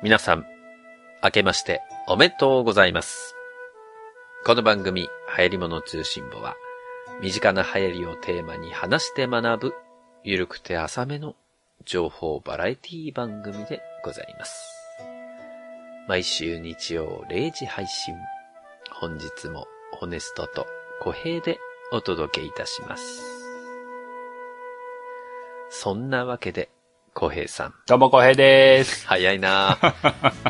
皆さん、明けましておめでとうございます。この番組、流行り物通信簿は、身近な流行りをテーマに話して学ぶ、ゆるくて浅めの情報バラエティ番組でございます。毎週日曜0時配信。本日もホネストと小平でお届けいたします。そんなわけで、小平さん。どうも、こうへいです。早いな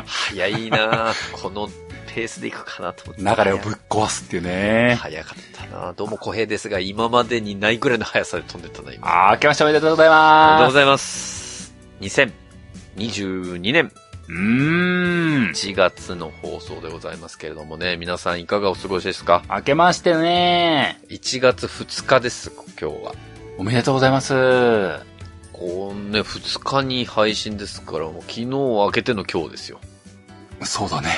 早いなこのペースでいくかなと思って。流れをぶっ壊すっていうね。早かったなどうも小平ですが、今までにないぐらいの速さで飛んでたな、今。あー、明けましておめでとうございありがとうます。ございます。2022年うーん。1月の放送でございますけれどもね、皆さんいかがお過ごしですか？明けましてね。?1 月2日です、今日は。おめでとうございます。こうね、2日に配信ですから、もう昨日明けての今日ですよ。そうだね。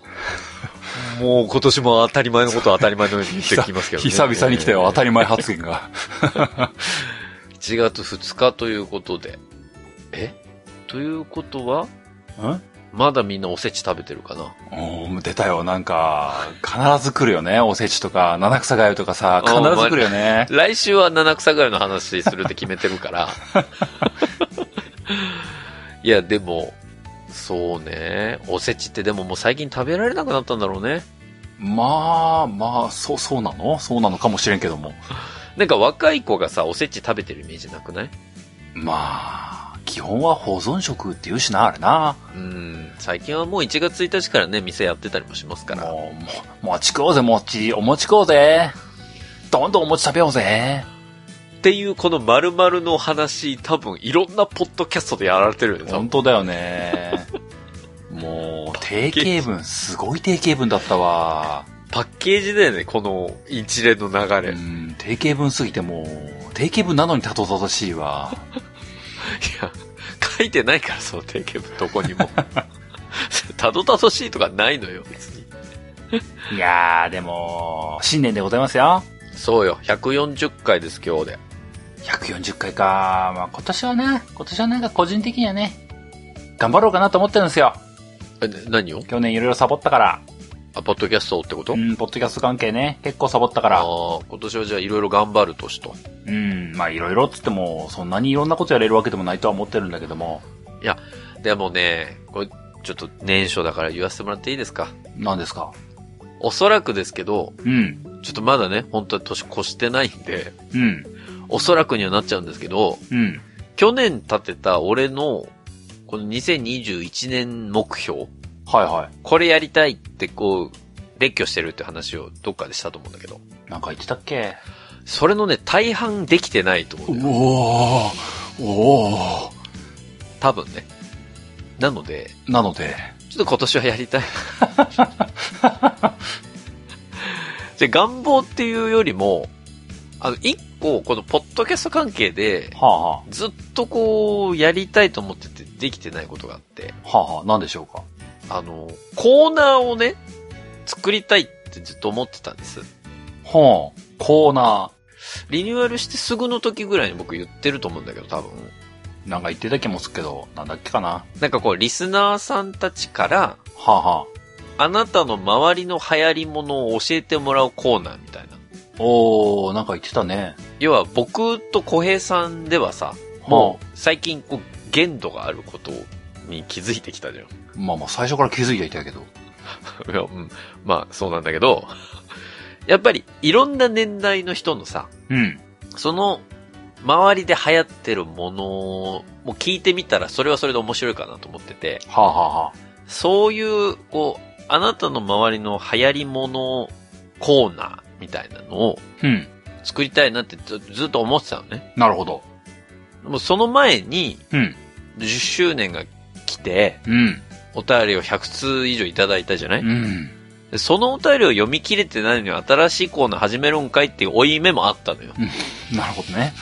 もう今年も当たり前のことは当たり前のように言ってきますけどね。久々に来たよ、当たり前発言が。1月2日ということで。え？ということは、ん？まだみんなおせち食べてるかなおー、出たよ。なんか、必ず来るよね。おせちとか、七草がゆとかさ、必うんず来るよね。来週は七草がゆの話するって決めてるから。いや、でも、そうね。おせちってでももう最近食べられなくなったんだろうね。まあ、まあ、そう、そうなの？そうなのかもしれんけども。なんか若い子がさ、おせち食べてるイメージなくない？まあ、基本は保存食って言うしな、あれな。うん。最近はもう1月1日からね、店やってたりもしますから。もう、も、餅食おうぜ、餅。お餅食おうぜ。どんどんお餅食べようぜ。っていうこの〇〇の話、多分いろんなポッドキャストでやられてるよね、本当だよね。もう、定型文、すごい定型文だったわ。パッケージだよね、この一連の流うれ。いん、定型文すぎてもう、定型文なのにたどたどしいわ。や、書いてないから、その定型文どこにも。たどたどしいとかないのよ、別に。いやー、でも、新年でございますよ。そうよ、140回です、今日で。140回か。まあ今年はね、今年はなんか個人的にはね、頑張ろうかなと思ってるんですよ。え、ね何を？去年いろいろサボったから。あ、ポッドキャストってこと、うん、ポッドキャスト関係ね、結構サボったかあら。あ、今年はじゃあいろいろ頑張る年と。うん、まあいろいろっつっても、そんなにいろんなことやれるわけでもないとは思ってるんだけども。でもね、これ、ちょっと年初だから言わせてもらっていいですか？何ですか？おそらくですけど、うん、ちょっとまだね、本当は年越してないんで、うん、おそらくにはなっちゃうんですけど、うん。去年立てた俺の、この2021年目標、はいはこれやりたいってこう、列挙してるって話をどっかでしたと思うんだけど、い。なんか言ってたっけ？それのね、大半できてないと思うんだよ。おー、お多分ね。なので、ー。なので、ちょっと今年はやりたい。じゃあ願望っていうよりも、あの、一個、このポッドキャスト関係で、はあはずっとこう、やりたいと思っててできてないことがあって、あ、はあはあ、なんでしょうか？あの、コーナーをね、作りたいってずっと思ってたんです。はあ、コーナリニューアルしてすぐの時ぐらいに僕言ってると思うんだけど、多分。ー。なんか言ってた気もするけど、なんだっけかななんかこう、リスナーさんたちから、はあはあ。あなたの周りの流行り物を教えてもらうコーナーみたいな。おー、なんか言ってたね。要は僕と小平さんではさ、もう最近こう限度があることに気づいてきたじゃん。まあまあ最初から気づいていたけど。いやうん、まあそうなんだけど、やっぱりいろんな年代の人のさ、うん。その周りで流行ってるものを聞いてみたらそれはそれで面白いかなと思ってて、はあはあはあ。そういう、こう、あなたの周りの流行り物コーナーみたいなのをうん。作りたいなってずずっと思ってたのね。なるほど。もうその前にうん。10周年が来て、うん。お便りを100通以上いただいたじゃない、うん。でそのお便りを読み切れてないのに新しいコーナー始めるんかいっていう追い目もあったのよ。なるほどね。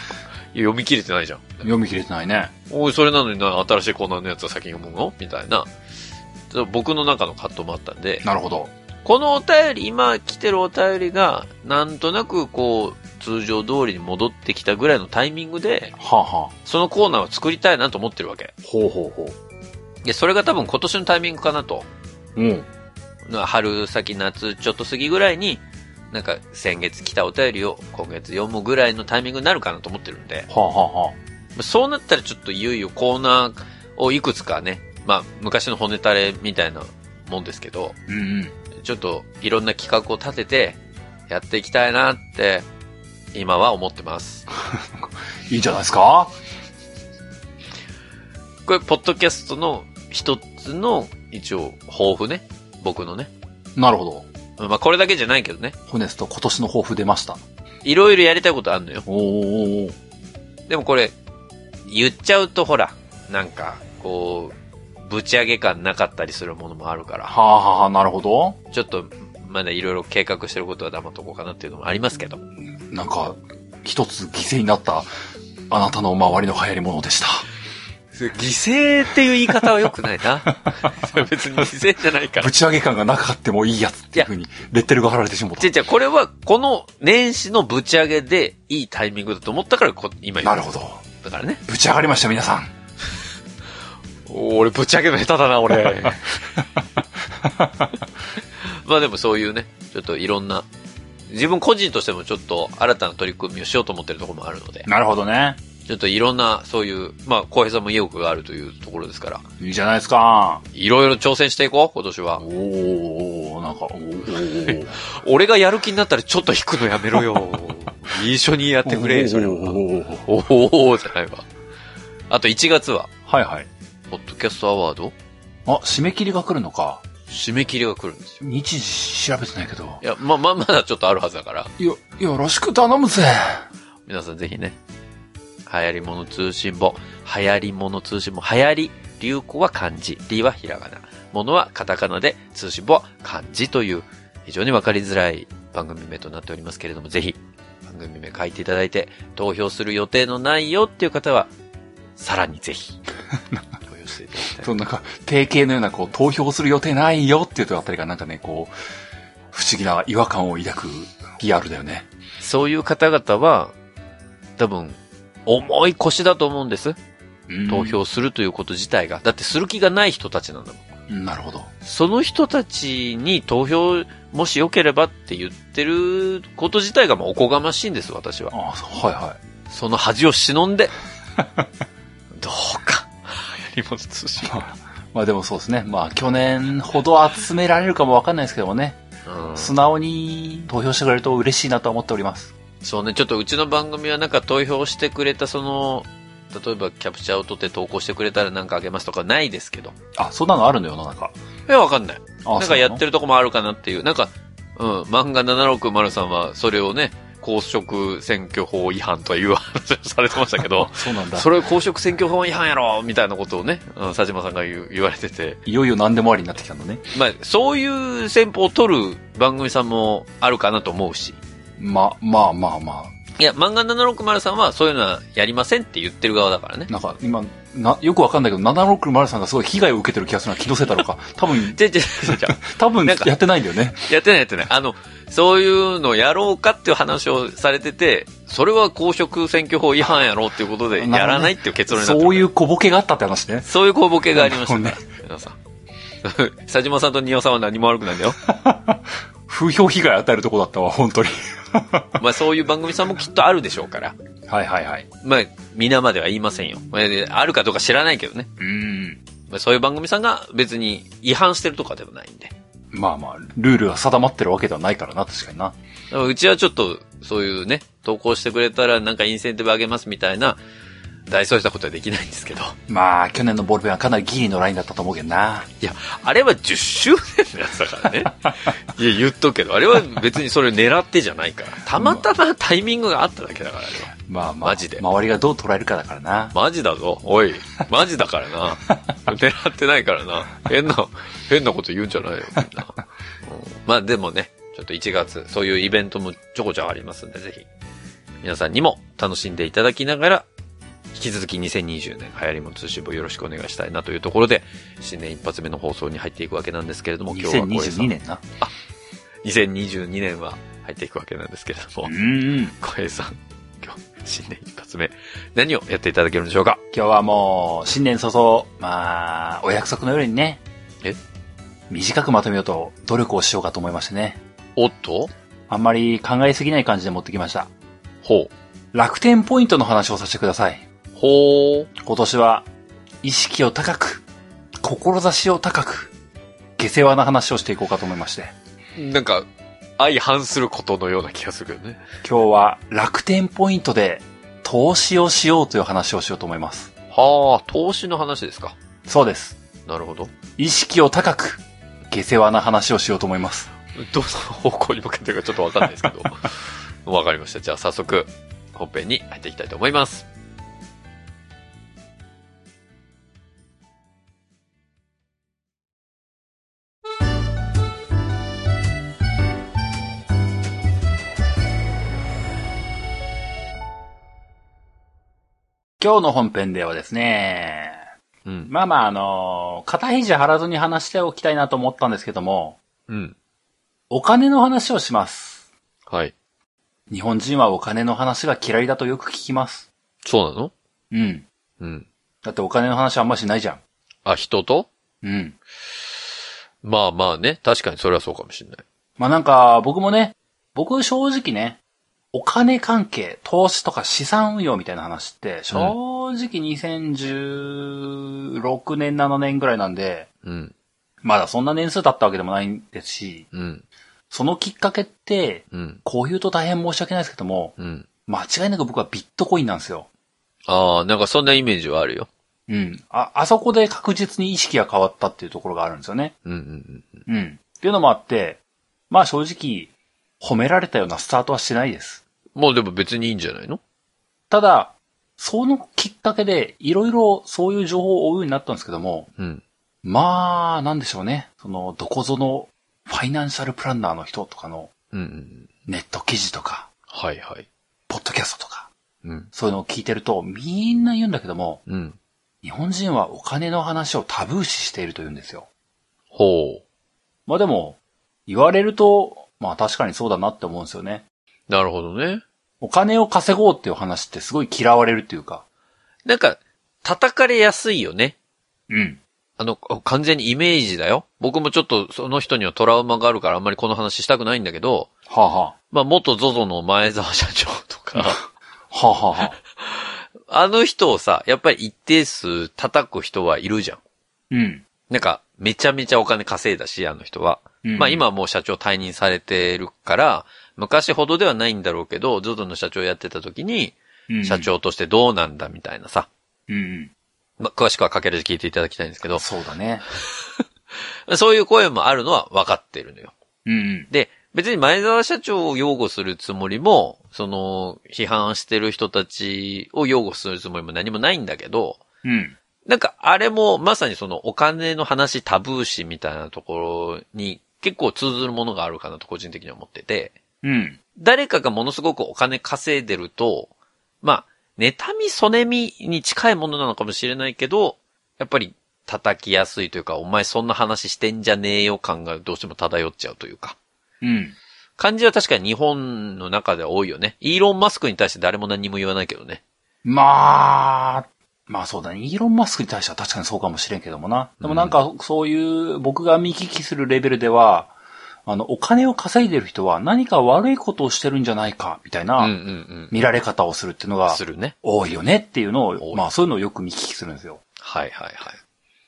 読み切れてないじゃん。読み切れてないね。おい、それなのにな、新しいコーナーのやつは先に読むの？みたいな。僕の中の葛藤もあったんで、なるほど。このお便り、今来てるお便りが、なんとなくこう、通常通りに戻ってきたぐらいのタイミングで、はあはあ。そのコーナーを作りたいなと思ってるわけ。ほうほうほう。で、それが多分今年のタイミングかなと。うん。春先夏ちょっと過ぎぐらいに、なんか先月来たお便りを今月読むぐらいのタイミングになるかなと思ってるんで、はあ、はあはあ、そうなったらちょっといよいよコーナーをいくつかね、まあ昔の骨垂れみたいなもんですけど、うんうん。ちょっといろんな企画を立ててやっていきたいなって今は思ってます。いいんじゃないですか？これ、ポッドキャストの一つの一応抱負ね。僕のね。なるほど。まあこれだけじゃないけどね。ホネスト今年の抱負出ました。いろいろやりたいことあるのよ。おでもこれ、言っちゃうとほら、なんか、こう、ぶち上げ感なかったりするものもあるから、はあ、はあはあ、なるほど。ちょっと、まだいろいろ計画してることは黙っとこうかなっていうのもありますけど。なんか、一つ犠牲になった、あなたの周りの流行り物でした。犠牲っていう言い方は良くないな。別に犠牲じゃないからぶ。ち上げ感がなかってもいいやつっていう風に、レッテルが貼られてしまったじゃ。じゃこれは、この年始のぶち上げでいいタイミングだと思ったからこ、今言うなるほど。だからね。ぶち上がりました、皆さん。俺、ぶち上げの下手だな、俺。まあでもそういうね、ちょっといろんな、自分個人としてもちょっと新たな取り組みをしようと思ってるところもあるので、なるほどね。ちょっといろんなそういう、まあ、浩平さんも意欲があるというところですから、いいじゃないですか。いろいろ挑戦していこう、今年はお。ー、なんか、おー。俺がやる気になったらちょっと引くのやめろよ。一緒にやってくれ、それは。おーじゃないわ。あと1月は、はいはい。ポッドキャストアワードあ、締め切りが来るのか。締め切りが来るんですよ。日時調べてないけど。いや、ま、ま、まだちょっとあるはずだから、よ、よろしく頼むぜ。皆さんぜひね、流行り物通信簿、流行り物通信簿、流行り、流行は漢字、りはひらがな、ものはカタカナで、通信簿は漢字という、非常にわかりづらい番組名となっておりますけれども、ぜひ、番組名書いていただいて、投票する予定のないよっていう方は、さらにぜひ、投票していただきたい。そのなんか、定型のような、こう、投票する予定ないよっていうとあたりがなんかね、こう、不思議な違和感を抱く PR だよね。そういう方々は、多分、重い腰だと思うんです。うん投。票するということ自体が。だってする気がない人たちなんだもん。うんなるほど。その人たちに投票、もし良ければって言ってること自体がもうおこがましいんです、私は。あそうはいはその恥を忍んで、どうか、やり物通信い。。まあでもそうですね。まあ去年ほど集められるかもわかんないですけどもね。うん素直に投票してくれると嬉しいなと思っております。そうね、ちょっとうちの番組はなんか投票してくれたその、例えばキャプチャーを取って投稿してくれたらなんかあげますとかないですけど。あ、そんなのあるの世の中。いや、わかんない。あなんかやってる。るとこもあるかなっていう。なんか、うん、漫画760さんはそれをね、公職選挙法違反という話をされてましたけど、そうなんだ。それ公職選挙法違反やろみたいなことをね、うん、佐島さんが言われてて、いよいよ何でもありになってきたんだね。まあ、そういう戦法を取る番組さんもあるかなと思うし。ま、まあまあまいや、漫画760さんはそういうのはやりませんって言ってる側だからねあ。。なんか今、な、よくわかんないけど、760さんがすごい被害を受けてる気がするのは気のせいだろうか。多分、じゃじゃじゃじゃ多分やってないんだよね。やってないやってない。あの、そういうのやろうかっていう話をされてて、それは公職選挙法違反やろうっていうことで、やらないっていう結論になってるそういう小ボケがあったって話ね。そういう小ボケがありましたなねる。皆さん。佐島さんと庭さんは何も悪くないんだよ。風評被害与えるとこだったわ、本当に。まあそういう番組さんもきっとあるでしょうから。はいはいはい。まあ、皆までは言いませんよ。まああるかどうか知らないけどね。うん。まあ、そういう番組さんが別に違反してるとかでもないんで。まあまあ、ルールが定まってるわけではないからな、確かにな。うちはちょっと、そういうね、投稿してくれたらなんかインセンティブあげますみたいな、大それたことはできないんですけど。まあ、去年のボールペンはかなりギリのラインだったと思うけどな。いや、あれは10周年のやつだからね。いや、言っとくけど、あれは別にそれ狙ってじゃないから。たまたまタイミングがあっただけだから、あれは。まあまあ、マジで周りがどう捉えるかだからな。マジだぞ。おい。マジだからな。狙ってないからな。変な、変なこと言うんじゃないよ、みんな。うんまあでもね、ちょっと1月、そういうイベントもちょこちょこありますんで、ぜひ、皆さんにも楽しんでいただきながら、引き続き2020年流行りも通信簿よろしくお願いしたいなというところで、新年一発目の放送に入っていくわけなんですけれども、今日は小平さん2022年な。2022年は入っていくわけなんですけれども、うん。小平さん、今日、新年一発目。何をやっていただけるんでしょうか？今日はもう、新年早々、まあ、お約束のようにね。え？短くまとめようと努力をしようかと思いましてね。おっと？あんまり考えすぎない感じで持ってきました。ほう。楽天ポイントの話をさせてください。ほう。今年は、意識を高く、志を高く、下世話な話をしていこうかと思いまして。なんか、相反することのような気がするけどね。今日は楽天ポイントで投資をしようという話をしようと思います。はあ、投資の話ですか。そうです。なるほど。意識を高く、下世話な話をしようと思います。どの方向に向けてるかちょっとわかんないですけど。わかりました。じゃあ早速、本編に入っていきたいと思います。今日の本編ではですね、うん。まあまああの、肩肘張らずに話しておきたいなと思ったんですけども、うん。お金の話をします。はい。日本人はお金の話が嫌いだとよく聞きます。そうなの？うん。うん。だってお金の話あんましないじゃん。あ、人と？うん。まあまあね。確かにそれはそうかもしれない。まあなんか、僕もね、僕正直ね、お金関係、投資とか資産運用みたいな話って、正直2016年、7年ぐらいなんで、うん。まだそんな年数経ったわけでもないんですし、うん。そのきっかけって、うん。こう言うと大変申し訳ないですけども、うん。間違いなく僕はビットコインなんですよ。ああ、なんかそんなイメージはあるよ。うん。あ、あそこで確実に意識が変わったっていうところがあるんですよね。うんうんうん。っていうのもあって、まあ正直、褒められたようなスタートはしてないです。うん。もうでも別にいいんじゃないの？ただ、そのきっかけで、いろいろそういう情報を追うようになったんですけども、うん。まあ、なんでしょうね。その、どこぞのファイナンシャルプランナーの人とかの。ネット記事とか、はいはい。ポッドキャストとか、うん。そういうのを聞いてると、みんな言うんだけども、うん。日本人はお金の話をタブー視していると言うんですよ。ほまあでも、言われると、まあ確かにそうだなって思うんですよね。う。なるほどね。お金を稼ごうっていう話ってすごい嫌われるっていうか、なんか、叩かれやすいよね。うん。あの、完全にイメージだよ。僕もちょっとその人にはトラウマがあるからあんまりこの話したくないんだけど、はあ、はまあ、元 ZOZO の前澤社長とか、あ、はあ、はあ、はあ。あの人をさ、やっぱり一定数叩く人はいるじゃん。うん。なんか、めちゃめちゃお金稼いだし、あの人は。うんまあ今はもう社長退任されてるから、昔ほどではないんだろうけど、ZOZO の社長やってた時に、うん社。長としてどうなんだみたいなさ。うん。まあ詳しくはかけるで聞いていただきたいんですけど、そうだね。そういう声もあるのは分かってるのよ。うん。で、別に前澤社長を擁護するつもりも、その、批判してる人たちを擁護するつもりも何もないんだけど、うん。なんかあれもまさにそのお金の話タブー視みたいなところに結構通ずるものがあるかなと個人的には思ってて、うん。誰かがものすごくお金稼いでると、まあ、妬み、そねみに近いものなのかもしれないけど、やっぱり叩きやすいというか、お前そんな話してんじゃねえよ感がどうしても漂っちゃうというか。うん。感じは確かに日本の中では多いよね。イーロン・マスクに対して誰も何も言わないけどね。まあ、まあそうだね。イーロン・マスクに対しては確かにそうかもしれんけどもな。でもなんか、そういう、僕が見聞きするレベルでは、あの、お金を稼いでる人は何か悪いことをしてるんじゃないか、みたいなん見られ方をするっていうのうん。がするね。多いよねっていうの多を、いまあそういうのをよく見聞きするんですよ。はいはいはい。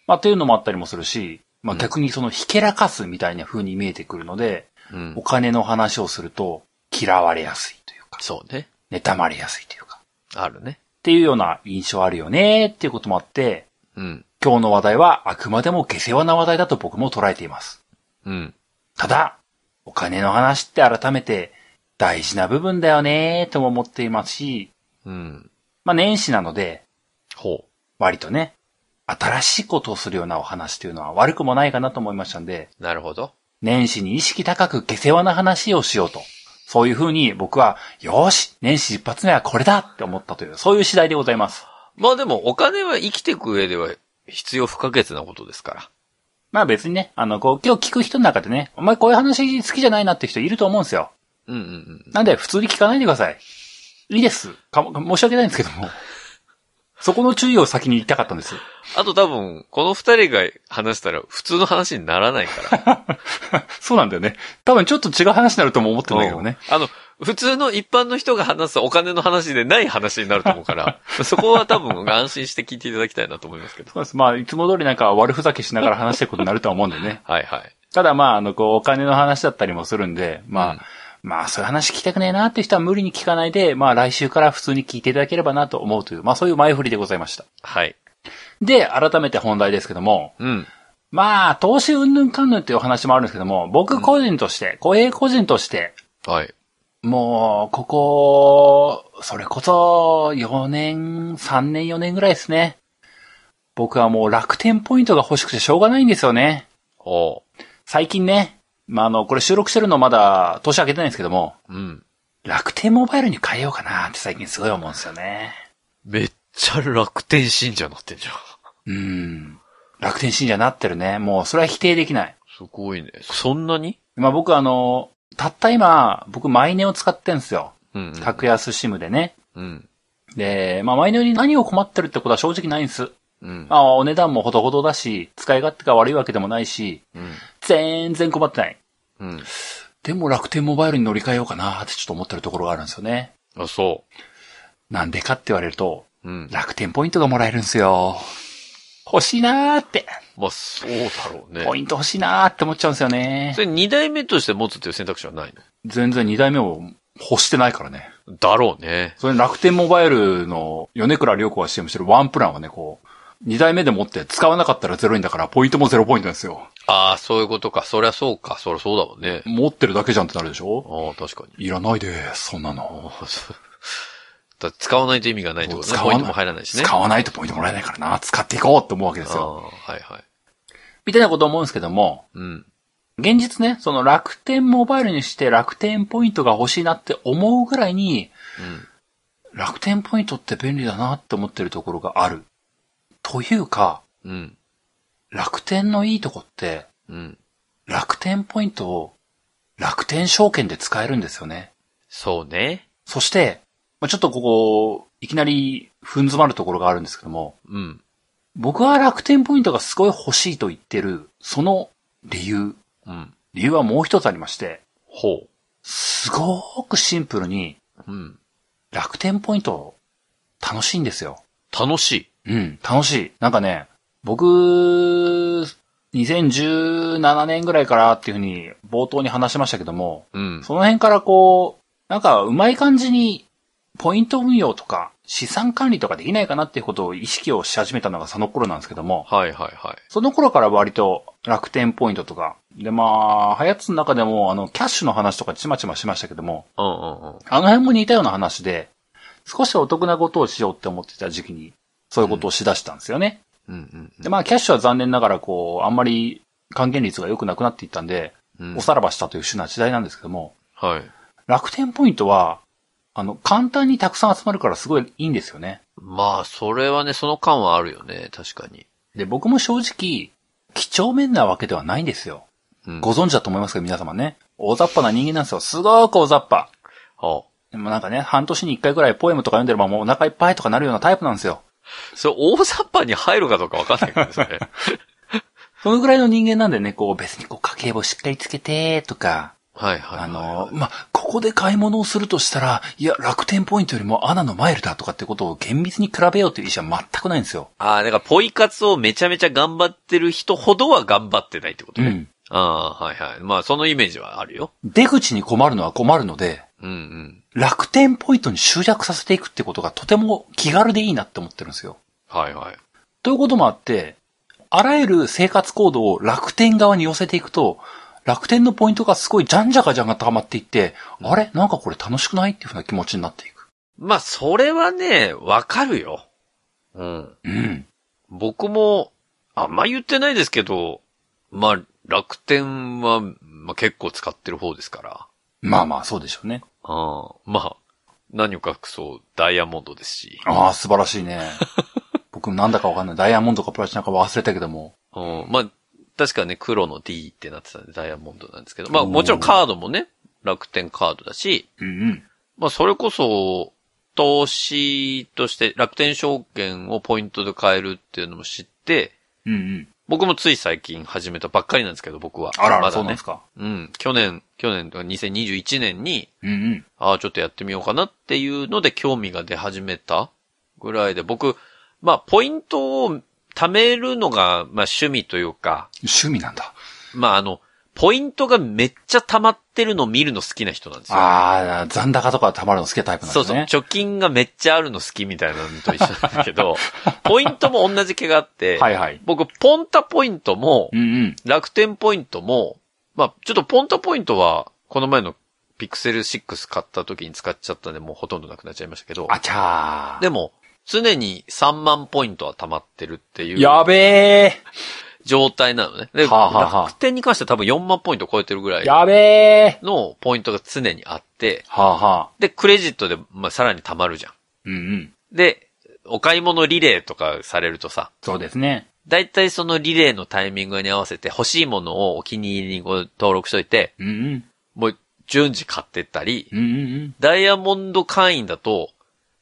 まあっていうのもあったりもするし、まあうん逆にそのひけらかすみたいな風に見えてくるので、うんお。金の話をすると嫌われやすいというか、そうね。妬まれやすいというか、あるね。っていうような印象あるよねっていうこともあって、うん。今日の話題はあくまでも下世話な話題だと僕も捉えています。うん。ただ、お金の話って改めて大事な部分だよねとも思っていますし、うん。まあ年始なので、ほ割とね、新しいことをするようなお話というのは悪くもないかなと思いましたんで、う。なるほど。年始に意識高く下世話な話をしようと。そういう風に僕は、よーし、年始一発目はこれだって思ったという、そういう次第でございます。まあでもお金は生きていく上では必要不可欠なことですから。まあ別にね、あの、こう、今日聞く人の中でね、お前こういう話好きじゃないなって人いると思うんですよ。うんうんうん。なんで普通に聞かないでください。いいです。か申し訳ないんですけども。そこの注意を先に言いたかったんです。あと多分、この二人が話したら普通の話にならないから。そうなんだよね。多分ちょっと違う話になるとも思ってんだけどね。うんあの、普通の一般の人が話すお金の話でない話になると思うから、そこは多分安心して聞いていただきたいなと思いますけど。そうです。まあ、いつも通りなんか悪ふざけしながら話していくことになるとは思うんでね。はいはい。ただまあ、あの、こう、お金の話だったりもするんで、まあ、うんまあ、そういう話聞きたくねえなっていう人は無理に聞かないで、まあ、来週から普通に聞いていただければなと思うという、まあ、そういう前振りでございました。はい。で、改めて本題ですけども、うん。まあ、投資云々かんぬんっていうお話もあるんですけども、僕個人として、小平個人として、はい。もう、ここ、それこそ、4年、3年、4年ぐらいですね。僕はもう楽天ポイントが欲しくてしょうがないんですよね。おう。最近ね、まあ、あの、これ収録してるのまだ年明けてないんですけども、うん。楽天モバイルに変えようかなって最近すごい思うんですよね。めっちゃ楽天信者になってんじゃん。うん。楽天信者になってるね。もうそれは否定できない。すごいね。そんなに？まあ僕あの、たった今、僕マイネを使ってんすよ。うん、うん。格安シムでね。うん。で、まあマイネに何を困ってるってことは正直ないんです。うん。まあお値段もほどほどだし、使い勝手が悪いわけでもないし、うん。全然困ってない。うん。でも楽天モバイルに乗り換えようかなってちょっと思ってるところがあるんですよね。あ、そなんでかって言われると、う。うん。楽天ポイントがもらえるんですよ。欲しいなーって。まあ、そうだろうね。ポイント欲しいなーって思っちゃうんですよねそ。れ二代目として持つっていう選択肢はない全然二代目を欲してないからね。のだろうね。それ楽天モバイルの米倉涼子が CM してるワンプランはね、こう、二代目で持って使わなかったらゼロ円だから、ポイントもゼロポイントですよ。ああ、そういうことか。そりゃそうか。そりゃそうだもんね。持ってるだけじゃんってなるでしょ？ああ、確かに。いらないです、そんなの。だ使わないと意味がないってことね。使わないポイントも入らないしね。使わないとポイントもらえないからな。使っていこうって思うわけですよ。はいはい。みたいなこと思うんですけども、うん。現実ね、その楽天モバイルにして楽天ポイントが欲しいなって思うぐらいに、楽天ポイントって便利だなって思ってるところがある。というか、うん。うん。楽天のいいとこって、うん。楽天ポイントを楽天証券で使えるんですよね。そうね。そして、まあちょっとここ、いきなり踏ん詰まるところがあるんですけども、うん。僕は楽天ポイントがすごい欲しいと言ってる、その理由、うん。理由はもう一つありまして、ほすごくシンプルにう。うん。楽天ポイント楽しいんですよ。楽しい。うん、楽しい。なんかね、僕、2017年ぐらいからっていうふうに冒頭に話しましたけども、うん。その辺からこう、なんかうまい感じにポイント運用とか資産管理とかできないかなっていうことを意識をし始めたのがその頃なんですけども、はいはいはい。その頃から割と楽天ポイントとか、でまあ、ハヤツの中でもあのキャッシュの話とかちまちましましたけども、うんうんうん。あの辺も似たような話で、少しお得なことをしようって思ってた時期に、そういうことをしだしたんですよね。うんうんで、まあ、キャッシュは残念ながら、こう、あんまり還元率が良くなくなっていったんで、うん。おさらばしたという種な時代なんですけども、はい。楽天ポイントは、あの、簡単にたくさん集まるからすごいいいんですよね。まあ、それはね、その感はあるよね。確かに。で、僕も正直、几帳面なわけではないんですよ。うん。ご存知だと思いますけど、皆様ね。大雑把な人間なんですよ。すごく大雑把。はでもなんかね、半年に一回ぐらいポエムとか読んでればもうお腹いっぱいとかなるようなタイプなんですよ。それ、大雑把に入るかどうかわかんないけど、それ。そのぐらいの人間なんでね、こう別にこう家計簿しっかりつけて、とか、はいはいはい。あの、まあ、ここで買い物をするとしたら、いや、楽天ポイントよりもアナのマイルだとかってことを厳密に比べようという意思は全くないんですよ。ああ、だから、ポイ活をめちゃめちゃ頑張ってる人ほどは頑張ってないってことね。うん。ああ、はいはい。まあ、そのイメージはあるよ。出口に困るのは困るので、うんうん。楽天ポイントに集約させていくってことがとても気軽でいいなって思ってるんですよ。はいはい。ということもあって、あらゆる生活行動を楽天側に寄せていくと、楽天のポイントがすごいじゃんじゃかじゃんが溜まっていって、あれ？なんかこれ楽しくない？っていうふうな気持ちになっていく。まあ、それはね、わかるよ。うん。うん。僕も、あんま言ってないですけど、まあ、楽天は、まあ、結構使ってる方ですから。まあまあ、そうでしょうね。ああまあ、何を隠そう、ダイヤモンドですし。ああ、素晴らしいね。僕なんだかわかんない。ダイヤモンドかプラチナか忘れたけども。うん、まあ、確かね、黒の D ってなってたんで、ダイヤモンドなんですけど。まあ、もちろんカードもね、楽天カードだし、うんうん。まあ、それこそ、投資として楽天証券をポイントで買えるっていうのも知って、うんうん。僕もつい最近始めたばっかりなんですけど、僕は。あらねそうなんです。か。うん。去年、去年とか2021年に、うんうん。ああ、ちょっとやってみようかなっていうので興味が出始めたぐらいで、僕、まあ、ポイントを貯めるのが、まあ、趣味というか、趣味なんだ。まあ、あの、ポイントがめっちゃ溜まってるのを見るの好きな人なんですよ。ああ、残高とか溜まるの好きなタイプなんそうですね。そう。貯金がめっちゃあるの好きみたいなのと一緒なんだけど、ポイントも同じ気があって、はいはい。僕、ポンタポイントもう、んうん。楽天ポイントも、まあ、ちょっとポンタポイントは、この前のピクセル6買った時に使っちゃったんで、もうほとんどなくなっちゃいましたけど、あちゃー。でも、常に3万ポイントは溜まってるっていうやべえ。状態なのね。で、はあはあはあ楽天に関しては多分4万ポイント超えてるぐらいやべえ。のポイントが常にあって、はあはあ。で、クレジットで、まあ、さらに溜まるじゃん。うんうん。で、お買い物リレーとかされるとさ、そうですね。だいたいそのリレーのタイミングに合わせて欲しいものをお気に入りにご登録しといて、うんうん。もう順次買ってったり、うんうんダイヤモンド会員だと、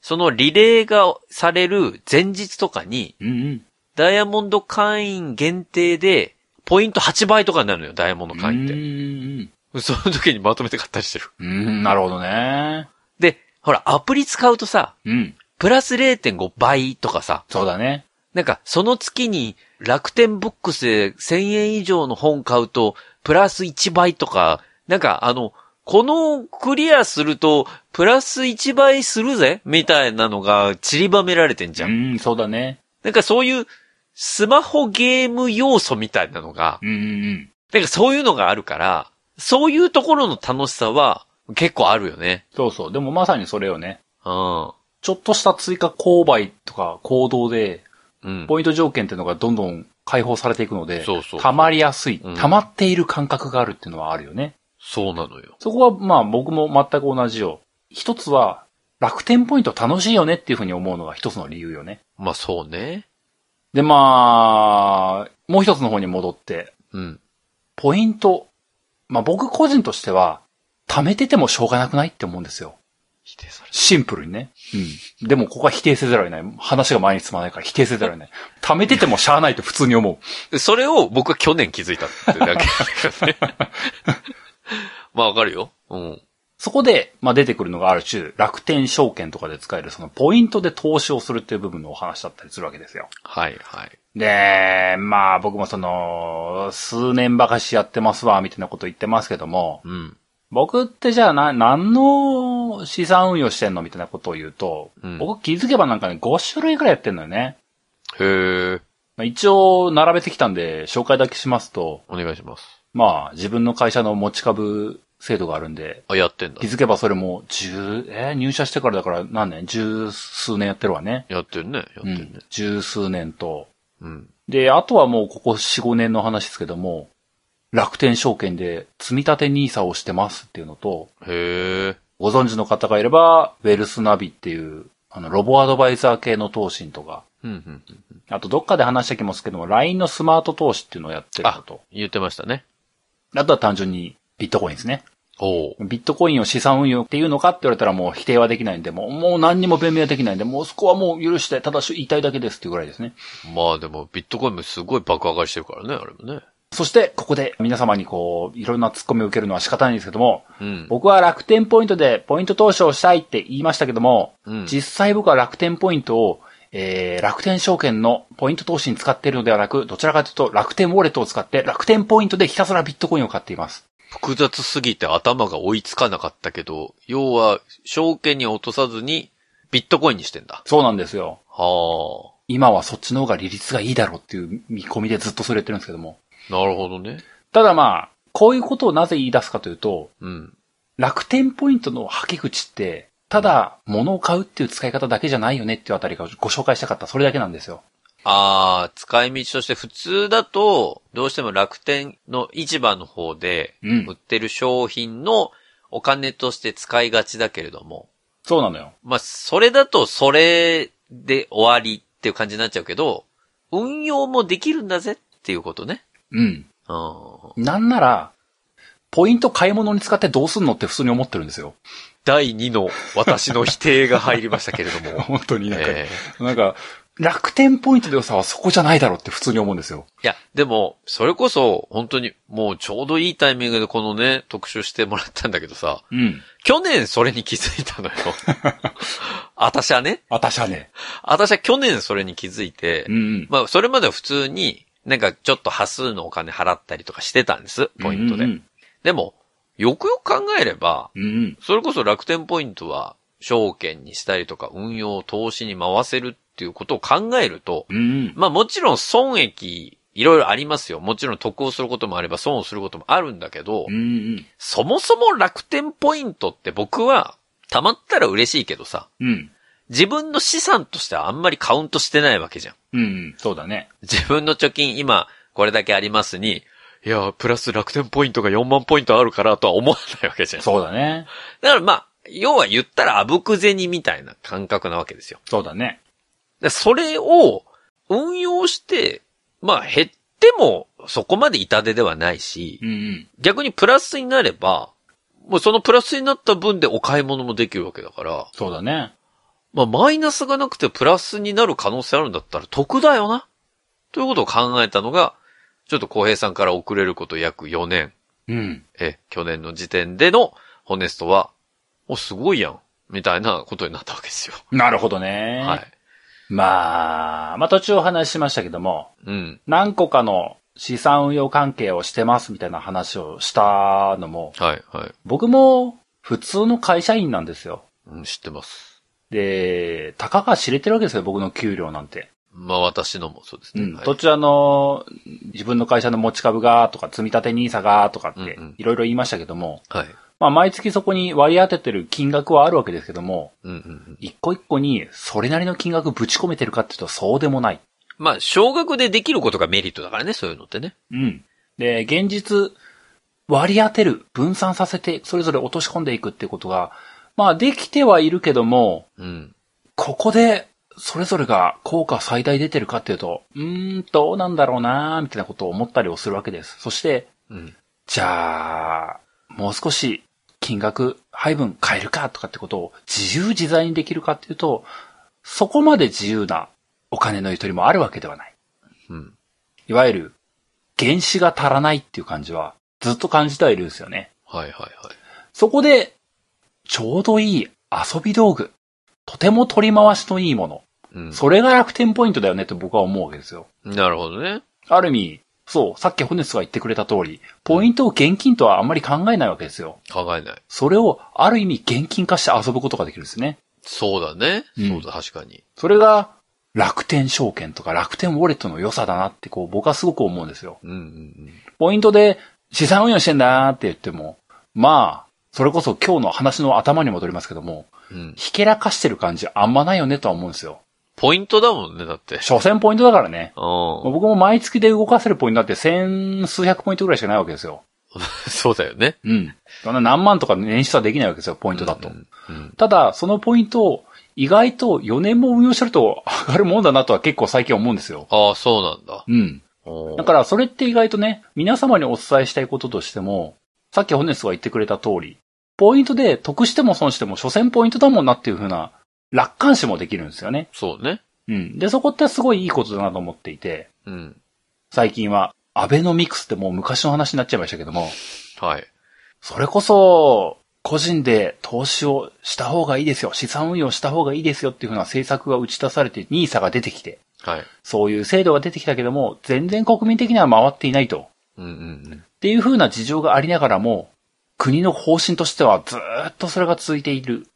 そのリレーがされる前日とかに、うん。うんうん。ダイヤモンド会員限定で、ポイント8倍とかになるのよ、ダイヤモンド会員って。うんその時にまとめて買ったりしてる。うん。うん、なるほどね。で、ほら、アプリ使うとさ、うん。プラス0.5倍とかさ、そうだね。なんか、その月に楽天ブックスで1000円以上の本買うと、プラス1倍とか、なんかあの、このクリアすると、プラス1倍するぜみたいなのが散りばめられてんじゃ。うんん、そうだね。なんかそういう、スマホゲーム要素みたいなのが、うんうんなんかそういうのがあるから、そういうところの楽しさは結構あるよね。そうそう。でもまさにそれよね。うん。ちょっとした追加購買とか行動で、うん。ポイント条件っていうのがどんどん解放されていくので、そうそう溜まりやすい、うん溜まっている感覚があるっていうのはあるよね。そうなのよ。そこはまあ僕も全く同じよ。一つは、楽天ポイント楽しいよねっていうふうに思うのが一つの理由よね。まあそうね。でまあ、もう一つの方に戻って、うん。ポイント。まあ僕個人としては、貯めててもしょうがなくないって思うんですよ。否定されシンプルにね。うん。でもここは否定せざるを得ない。話が前に進まないから否定せざるを得ない。貯めててもしゃあないと普通に思う。それを僕は去年気づいたってだけだね。まあわかるよ。うん。そこで、まあ出てくるのがある種、楽天証券とかで使えるそのポイントで投資をするっていう部分のお話だったりするわけですよ。はいはい。で、まあ僕もその、数年ばかしやってますわ、みたいなこと言ってますけども、うん。僕ってじゃあな、何の資産運用してんのみたいなことを言うと、うん僕気づけばなんかね、5種類くらいやってんのよね。へえ。まあ一応並べてきたんで、紹介だけしますと、お願いします。まあ自分の会社の持ち株制度があるんで、あ、やってんだ気。づけばそれも10、えー入社してからだから何年？十数年やってるわね。やってるね。やってうんるね。。十数年と。うん。で、あとはもうここ4、5年の話ですけども、楽天証券で積み立て NISA をしてますっていうのと、へえ。ご存知の方がいれば、ウェルスナビっていう、あの、ロボアドバイザー系の投信とか、うん、うん、うん。あとどっかで話した気もするけども、LINE のスマート投資っていうのをやってるのと、言ってましたね。あとは単純にビットコインですね。ビットコインを資産運用っていうのかって言われたらもう否定はできないんで、もうもう何にも弁明はできないんで、もうそこはもう許して、ただし言いたいだけですっていうぐらいですね。まあでも、ビットコインもすごい爆上がりしてるからね、あれもね。そして、ここで皆様にこう、いろんな突っ込みを受けるのは仕方ないんですけども、うん。僕は楽天ポイントでポイント投資をしたいって言いましたけども、うん実際僕は楽天ポイントを、えー、楽天証券のポイント投資に使っているのではなく、どちらかというと楽天ウォレットを使って楽天ポイントでひたすらビットコインを買っています。複雑すぎて頭が追いつかなかったけど、要は、証券に落とさずに、ビットコインにしてんだ。そうなんですよ。は今はそっちの方が利率がいいだろうっていう見込みでずっとそれやってるんですけども。あ。なるほどね。ただまあ、こういうことをなぜ言い出すかというと、うん。楽天ポイントの吐き口って、ただ物を買うっていう使い方だけじゃないよねっていうあたりがご紹介したかった、それだけなんですよ。ああ、使い道として普通だと、どうしても楽天の市場の方でうん売ってる商品のお金として使いがちだけれども、そうなのよ。まあ、それだとそれで終わりっていう感じになっちゃうけど、運用もできるんだぜっていうことね。うん。うん。なんなら、ポイント買い物に使ってどうすんのって普通に思ってるんですよ。第2の私の否定が入りましたけれども。本当になんか、ええなんか、楽天ポイントの良さはそこじゃないだろうって普通に思うんですよ。いや、でも、それこそ、本当に、もうちょうどいいタイミングでこのね、特集してもらったんだけどさ、うん。去年それに気づいたのよ。私はね、私はね。私は去年それに気づいて、うんうん。まあ、それまでは普通に、なんかちょっと端数のお金払ったりとかしてたんです、ポイントで。うんでも、よくよく考えれば、うん。うんそれこそ楽天ポイントは、証券にしたりとか、運用、投資に回せるっていうことを考えると、うん。うんまあもちろん損益、いろいろありますよ。もちろん得をすることもあれば損をすることもあるんだけど、うんうん。そもそも楽天ポイントって僕は、溜まったら嬉しいけどさ、うん。自分の資産としてはあんまりカウントしてないわけじゃんうん。そうだね。自分の貯金今、これだけありますに、いや、プラス楽天ポイントが4万ポイントあるからとは思わないわけじゃん。そうだね。だからまあ、要は言ったらあぶく銭みたいな感覚なわけですよ。そうだね。でそれを運用して、まあ減ってもそこまで痛手ではないしう、んうん。逆にプラスになれば、もうそのプラスになった分でお買い物もできるわけだから、そうだね。まあマイナスがなくてプラスになる可能性あるんだったら得だよな。ということを考えたのが、ちょっと小平さんから遅れること約4年、うん。え、去年の時点でのホネストは、お、すごいやん。みたいなことになったわけですよ。なるほどね。はい。まあ、まあ途中お話ししましたけども、うん。何個かの資産運用関係をしてますみたいな話をしたのも、はい、はい。僕も普通の会社員なんですよ。うん、知ってます。で、たかが知れてるわけですよ、僕の給料なんて。まあ私のもそうですね。うん。はい途中あの、自分の会社の持ち株がとか、積み立て NISA がとかってうんうん、いろいろ言いましたけども、はい。まあ毎月そこに割り当ててる金額はあるわけですけども、うんうんうん。一個一個にそれなりの金額ぶち込めてるかっていうとそうでもない。まあ、少額でできることがメリットだからね、そういうのってね。うん。で、現実、割り当てる、分散させて、それぞれ落とし込んでいくってことが、まあできてはいるけども、うん。ここで、それぞれが効果最大出てるかっていうと、うーん、どうなんだろうなーみたいなことを思ったりをするわけです。そして、うん。じゃあ、もう少し金額配分変えるかとかってことを自由自在にできるかっていうと、そこまで自由なお金のゆとりもあるわけではない。うん。いわゆる、原子が足らないっていう感じはずっと感じてはいるんですよね。はいはいはい。そこで、ちょうどいい遊び道具。とても取り回しのいいもの。うん。それが楽天ポイントだよねって僕は思うわけですよ。なるほどね。ある意味、そう、さっきホネスが言ってくれた通り、ポイントを現金とはあんまり考えないわけですよ。考えない。それをある意味現金化して遊ぶことができるんですね。そうだね。うんそうだ、確かに。それが楽天証券とか楽天ウォレットの良さだなってこう僕はすごく思うんですよ。うんうんポイントで資産運用してんだって言っても、まあ、それこそ今日の話の頭に戻りますけども、うん。うん。ひけらかしてる感じあんまないよねとは思うんですよ。ポイントだもんね、だって。所詮ポイントだからね。う僕も毎月で動かせるポイントだって千数百ポイントぐらいしかないわけですよ。ん。そうだよね。うん。そんな何万とか年出はできないわけですよ、ポイントだと。うんうん。ただ、そのポイントを意外と4年も運用してると上がるもんだなとは結構最近思うんですよ。ああ、そうなんだ。うん。だから、それって意外とね、皆様にお伝えしたいこととしても、さっきホネスが言ってくれた通り、ポイントで得しても損しても、所詮ポイントだもんなっていう風な楽観視もできるんですよね。そうね。うん。で、そこってすごいいいことだなと思っていて、うん。最近は、アベノミクスってもう昔の話になっちゃいましたけども、はい。それこそ、個人で投資をした方がいいですよ。資産運用した方がいいですよっていう風な政策が打ち出されて、ニーサが出てきて、はい。そういう制度が出てきたけども、全然国民的には回っていないと。うんうんっていう風な事情がありながらも、国の方針としてはずーっとそれが続いている。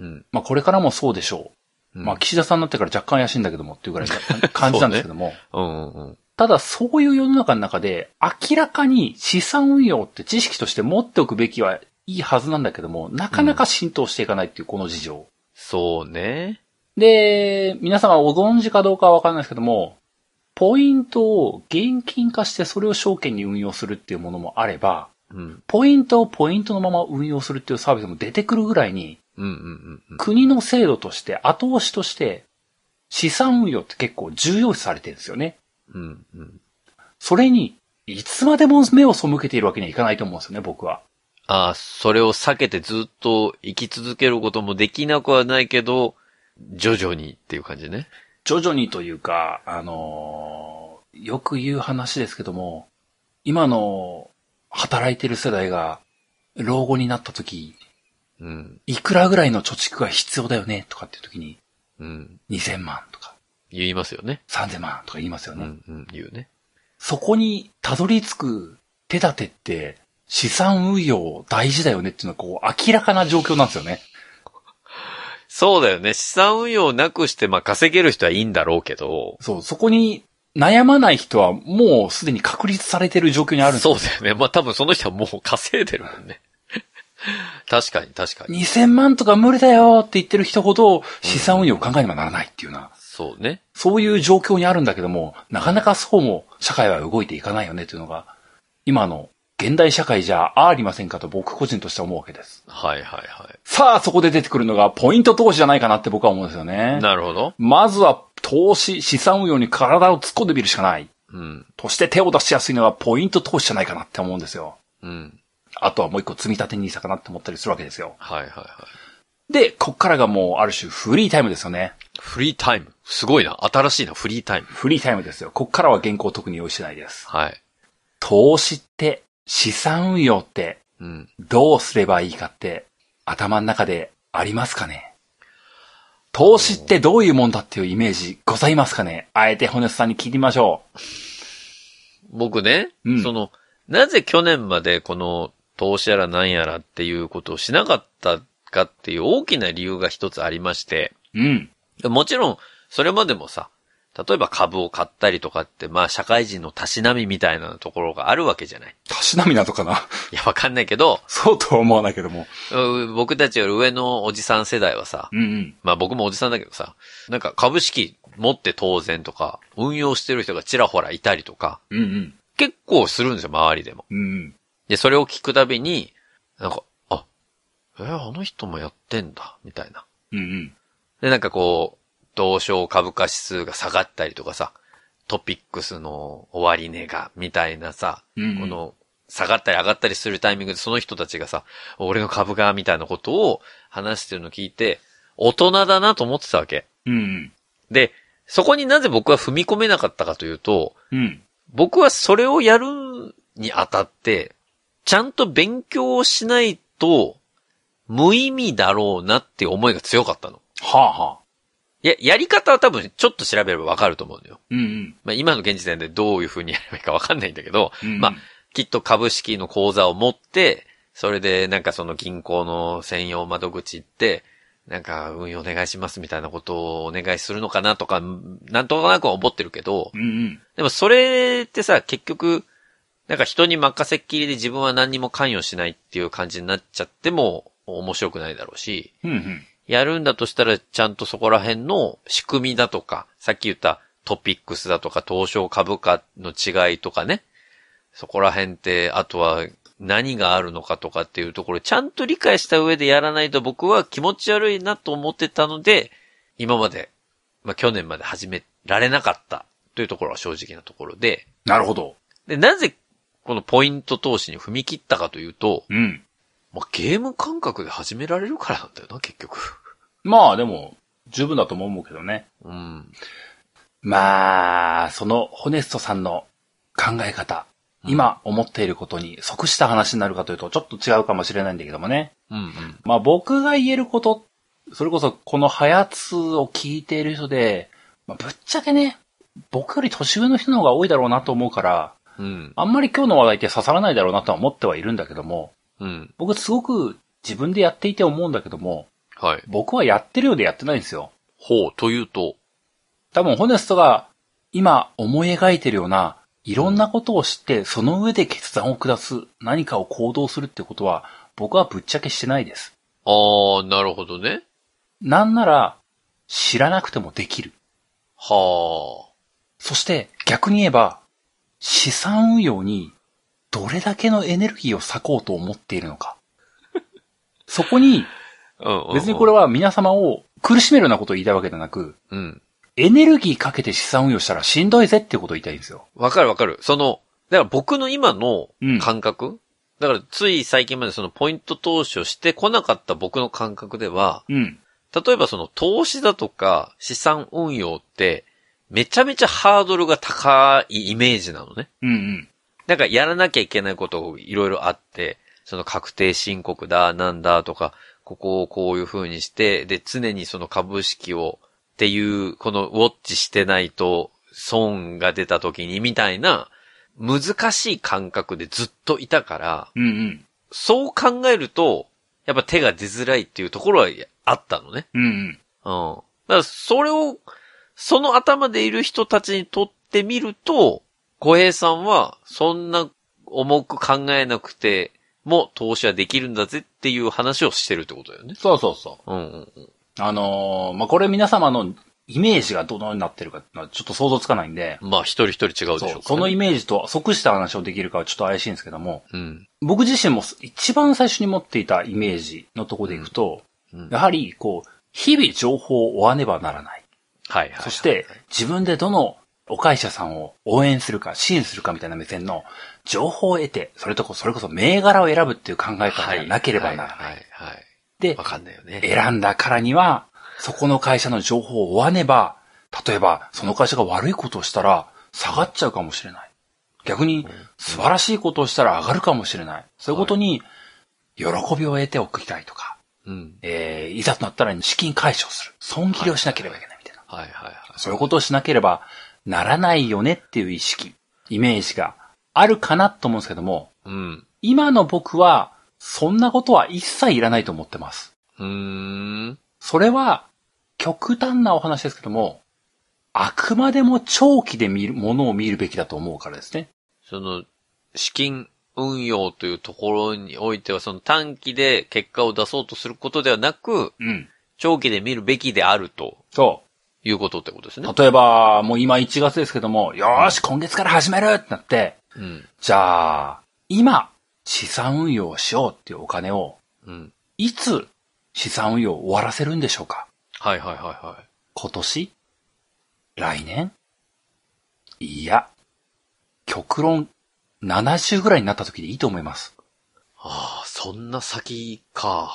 うん。うん。まあこれからもそうでしょう。うんまあ岸田さんになってから若干怪しいんだけどもっていうぐらいな 感じなんですけども。うんうんうん。ただそういう世の中の中で明らかに資産運用って知識として持っておくべきはいいはずなんだけども、なかなか浸透していかないっていうこの事情。そうね。で、皆様ご存知かどうかはわからないですけども、ポイントを現金化してそれを証券に運用するっていうものもあれば、うん。ポイントをポイントのまま運用するっていうサービスも出てくるぐらいに、うんうんうんうん。国の制度として後押しとして、資産運用って結構重要視されてるんですよね。うんうん。それに、いつまでも目を背けているわけにはいかないと思うんですよね、僕は。ああ、それを避けてずっと生き続けることもできなくはないけど、徐々にっていう感じね。徐々にというか、あのーよく言う話ですけども、今の働いてる世代が老後になった時、うん。いくらぐらいの貯蓄が必要だよね？とかっていう時に、うん。2000万とか言いますよね。3000万とか言いますよね。うん。うん。言うね。そこにたどり着く手立てって資産運用大事だよねっていうのはこう明らかな状況なんですよね。そうだよね。資産運用なくして、まあ稼げる人はいいんだろうけど、そう、そこに悩まない人はもうすでに確立されてる状況にあるんですよ。そうだよね。まあ多分その人はもう稼いでるもんね。確かに確かに。2000万とか無理だよって言ってる人ほど資産運用を考えねばならないっていうような、そうね。そういう状況にあるんだけども、なかなかそうも社会は動いていかないよねというのが、今の現代社会じゃありませんかと僕個人としては思うわけです。はいはいはさあ、そこで出てくるのがポイント投資じゃないかなって僕は思うんですよねい。。なるほど。まずは投資、資産運用に体を突っ込んでみるしかない。うん。として手を出しやすいのはポイント投資じゃないかなって思うんですよ。うん。あとはもう一個積み立て NISA かなって思ったりするわけですよ。はいはいはい。で、こっからがもうある種フリータイムですよね。フリータイム。すごいな。新しいな、フリータイム。フリータイムですよ。こっからは原稿特に用意してないです。はい。投資って、資産運用って、うん。どうすればいいかって、頭の中でありますかね？投資ってどういうもんだっていうイメージございますかね？あえてホネスさんに聞いてみましょ僕ね、うんその、なぜ去年までこの投資やらなんやらっていうことをしなかったかっていう大きな理由が一つありまして、う。うん。もちろん、それまでもさ、例えば株を買ったりとかって、まあ社会人のたしなみみたいなところがあるわけじゃない。たしなみなのかな？いや、わかんないけど、そうとは思わないけども。う僕たちより上のおじさん世代はさ、うんうん。まあ僕もおじさんだけどさ、なんか株式持って当然とか、運用してる人がちらほらいたりとか、うんうん。結構するんですよ、周りでも。うんうん。で、それを聞くたびに、なんか、あ、えーあの人もやってんだ、みたいな。うんうん。で、なんかこう、東証株価指数が下がったりとかさ、トピックスの終値が、みたいなさ、うんうんこの、下がったり上がったりするタイミングでその人たちがさ、俺の株が、みたいなことを話してるのを聞いて、大人だなと思ってたわけ。うんうん。で、そこになぜ僕は踏み込めなかったかというと、うん。僕はそれをやるにあたって、ちゃんと勉強をしないと、無意味だろうなっていう思いが強かったの。はあはあ。いや、やり方は多分ちょっと調べればわかると思うんだよ。うんうん。まあ今の現時点でどういう風にやればいいかわかんないんだけど、うんうんまあきっと株式の口座を持って、それでなんかその銀行の専用窓口行って、なんか運用お願いしますみたいなことをお願いするのかなとか、なんとなくは思ってるけど、うんうん。でもそれってさ、結局、なんか人に任せっきりで自分は何にも関与しないっていう感じになっちゃっても面白くないだろうし、うんうん。やるんだとしたらちゃんとそこら辺の仕組みだとか、さっき言ったトピックスだとか東証株価の違いとかね、そこら辺って、あとは何があるのかとかっていうところをちゃんと理解した上でやらないと僕は気持ち悪いなと思ってたので、今まで、まあ去年まで始められなかったというところは正直なところで、なるほど。で、なぜこのポイント投資に踏み切ったかというと、うん。まあ、ゲーム感覚で始められるからなんだよな、結局。まあでも、十分だとも思うけどね。うん。まあ、そのホネストさんの考え方、今思っていることに即した話になるかというとちょっと違うかもしれないんだけどもね。うんうん。まあ僕が言えること、それこそこのハヤツを聞いている人で、まあ、ぶっちゃけね、僕より年上の人の方が多いだろうなと思うから、うん。あんまり今日の話題って刺さらないだろうなとは思ってはいるんだけども、うん。僕すごく自分でやっていて思うんだけども、はい。僕はやってるようでやってないんですよ。ほう、というと、多分ホネストが今思い描いてるような、いろんなことを知って、その上で決断を下す、何かを行動するってことは、僕はぶっちゃけしてないです。あー、なるほどね。なんなら、知らなくてもできる。はそして、逆に言えば、資産運用に、どれだけのエネルギーを割こうと思っているのか。そこに。別にこれは皆様を苦しめるようなことを言いたいわけではなく、うん。エネルギーかけて資産運用したらしんどいぜってことを言いたいんですよ。わかるわかる。その、だから僕の今のうん感覚、だから、つい最近までそのポイント投資をしてこなかった僕の感覚では、うん。例えばその投資だとか資産運用って、めちゃめちゃハードルが高いイメージなのね。うんうん。なんかやらなきゃいけないこといろいろあって、その確定申告だ、なんだとか、ここをこういう風にして、で、常にその株式をっていう、このウォッチしてないと損が出た時にみたいな、難しい感覚でずっといたから、うんうん。そう考えると、やっぱ手が出づらいっていうところはあったのね。うんうん。うん。だから、それを、その頭でいる人たちにとってみると、小平さんは、そんな重く考えなくても投資はできるんだぜっていう話をしてるってことだよね。そうそうそう。うんうんうん。あのーまあ、これ皆様のイメージがどのようになってるかちょっと想像つかないんで、まあ、一人一人違うでしょうから、ね。そのイメージと即した話をできるかはちょっと怪しいんですけども、うん。僕自身も一番最初に持っていたイメージのところでいくと、うんやはり、こう、日々情報を追わねばならない。はいはいはい。そして、自分でどのお会社さんを応援するか、支援するかみたいな目線の情報を得て、それとこ、それこそ銘柄を選ぶっていう考え方がなければならない。はいはいはい。でわ、かんないよね。選んだからには、そこの会社の情報を追わねば、例えば、その会社が悪いことをしたら、下がっちゃうかもしれない。逆に、素晴らしいことをしたら上がるかもしれない。そういうことに、喜びを得ておきたいとか、うん。えー、いざとなったら資金回収をする。損切りをしなければいけない。はいはいはい。そういうことをしなければならないよねっていう意識、イメージがあるかなと思うんですけども、うん。今の僕は、そんなことは一切いらないと思ってます。うーん。それは、極端なお話ですけども、あくまでも長期で見る、ものを見るべきだと思うからですね。その、資金運用というところにおいては、その短期で結果を出そうとすることではなく、うん。長期で見るべきであるとそいうことってことですねう。。例えば、もう今1月ですけども、よーし、今月から始めるってなって、うん。じゃあ、今、資産運用をしようっていうお金を、うん。いつ資産運用を終わらせるんでしょうか？はいはいはいはい。今年？来年？いや、極論70ぐらいになった時でいいと思います。ああ、そんな先か。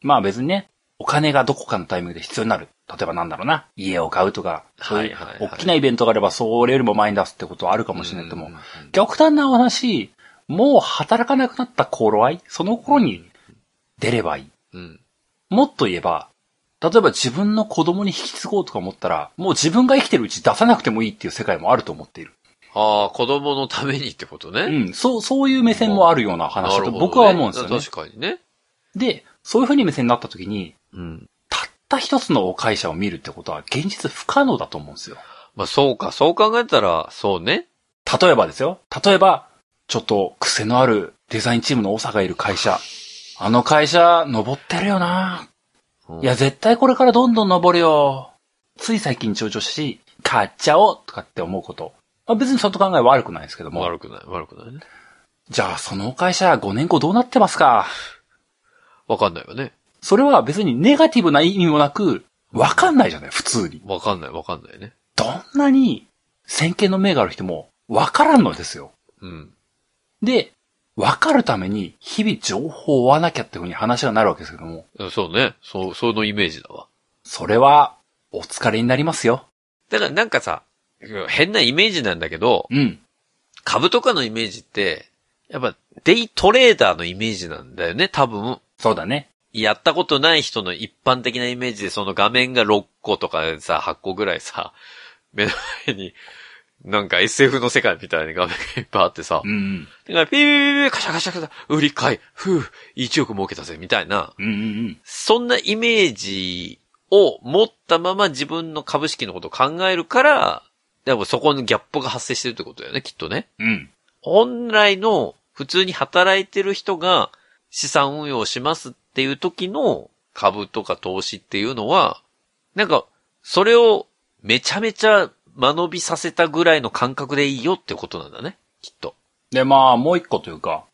まあ別にね、お金がどこかのタイミングで必要になる。例えばなんだろうな。家を買うとか、そういうはいはいはい大きなイベントがあればそれよりも前に出すってことはあるかもしれないけどもう極端なお話、もう働かなくなった頃合い、その頃に出ればいい。うん。もっと言えば、例えば自分の子供に引き継ごうとか思ったら、もう自分が生きてるうち出さなくてもいいっていう世界もあると思っている。ああ、子供のためにってことね。うん、そう、そういう目線もあるような話だと僕は思うんですよね。確かにね。で、そういう風に目線になった時に、うん。たった一つの会社を見るってことは現実不可能だと思うんですよ。まあそうか、そう考えたら、そうね。例えばですよ。例えば、ちょっと癖のあるデザインチームの長がいる会社。あの会社、登ってるよな。うんいや、絶対これからどんどん登るよ。つい最近上場し、買っちゃおうとかって思うこと。まあ、別にその考えは悪くないですけども。悪くない、悪くないね。じゃあ、その会社5年後どうなってますか？わかんないわね。それは別にネガティブな意味もなく、わかんないじゃない、普通に。わかんない、わかんないね。どんなに先見の明がある人もわからんのですよ。うん。で、わかるために日々情報を追わなきゃってふうに話がなるわけですけども、うんそうね。そう、そのイメージだわ。それはお疲れになりますよ。だからなんかさ、変なイメージなんだけど、うん。株とかのイメージって、やっぱデイトレーダーのイメージなんだよね、多分。そうだね。やったことない人の一般的なイメージで、その画面が6個とかさ、8個ぐらいさ、目の前に、なんか SF の世界みたいな画面がいっぱいあってさ、うんうん。だからピーピーピーピーカシャカシャカシャ、売り買い、ふう、1億儲けたぜ、みたいな、うんうんうん。そんなイメージを持ったまま自分の株式のことを考えるから、でもそこにギャップが発生してるってことだよね、きっとね。うん。本来の普通に働いてる人が資産運用をしますっていう時の株とか投資っていうのは、なんか、それをめちゃめちゃ間延びさせたぐらいの感覚でいいよってことなんだね、きっと。で、まあ、もう一個というか、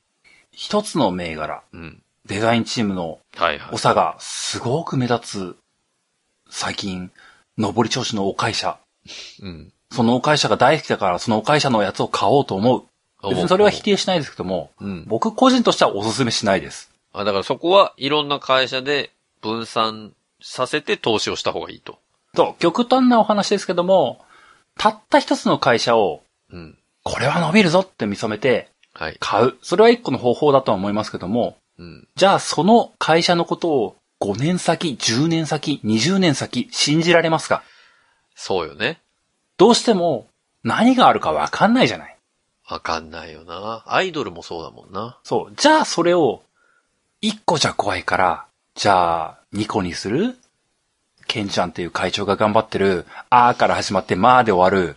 一つの銘柄、うん。デザインチームのはいはい。長がすごく目立つ、最近、上り調子のお会社。うん。そのお会社が大好きだから、そのお会社のやつを買おうと思う。別にそれは否定しないですけども、うん。僕個人としてはお勧めしないです。あ、だからそこはいろんな会社で分散させて投資をした方がいいと。と、極端なお話ですけども、たった一つの会社を、うん。これは伸びるぞって見初めてはい。買う。それは一個の方法だとは思いますけども、うん。じゃあその会社のことを5年先、10年先、20年先信じられますか？そうよね。どうしても何があるかわかんないじゃない。わかんないよな。アイドルもそうだもんな。そう。じゃあそれを1個じゃ怖いから、じゃあ2個にする？ケンちゃんっていう会長が頑張ってる、あーから始まってまーで終わる、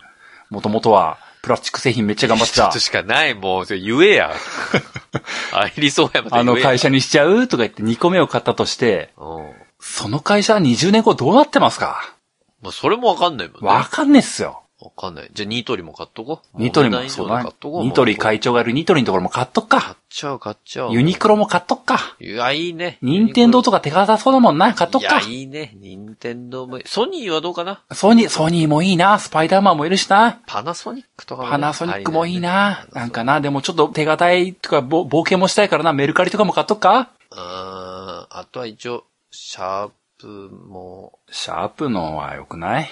もともとはプラスチック製品めっちゃ頑張ってた一つ。しかない、もう、それ言えや。ありそうやまで言えやあの会社にしちゃうとか言って2個目を買ったとして、うん。その会社は20年後どうなってますか？まあ、それもわかんないもんね。わかんねえっすよ。わかんない。じゃあ、ニトリも買っとこう。ニトリもそうだ。ニトリ会長がいるニトリのところも買っとく買かっ。ちゃう、買っちゃう。ユニクロも買っとくか。いや、いいね。任天堂とか手堅そうだもんな。買っとくかいや、。いいね。任天堂もいい。ソニーはどうかな？ソニー、ソニーもいいな。スパイダーマンもいるしな。パナソニックとかもねパナソニックもいいな。なんかな、でもちょっと手堅いとか、ぼ冒険もしたいからな。メルカリとかも買っとくか。うーん。あとは一応、シャープもシャープのは良くない？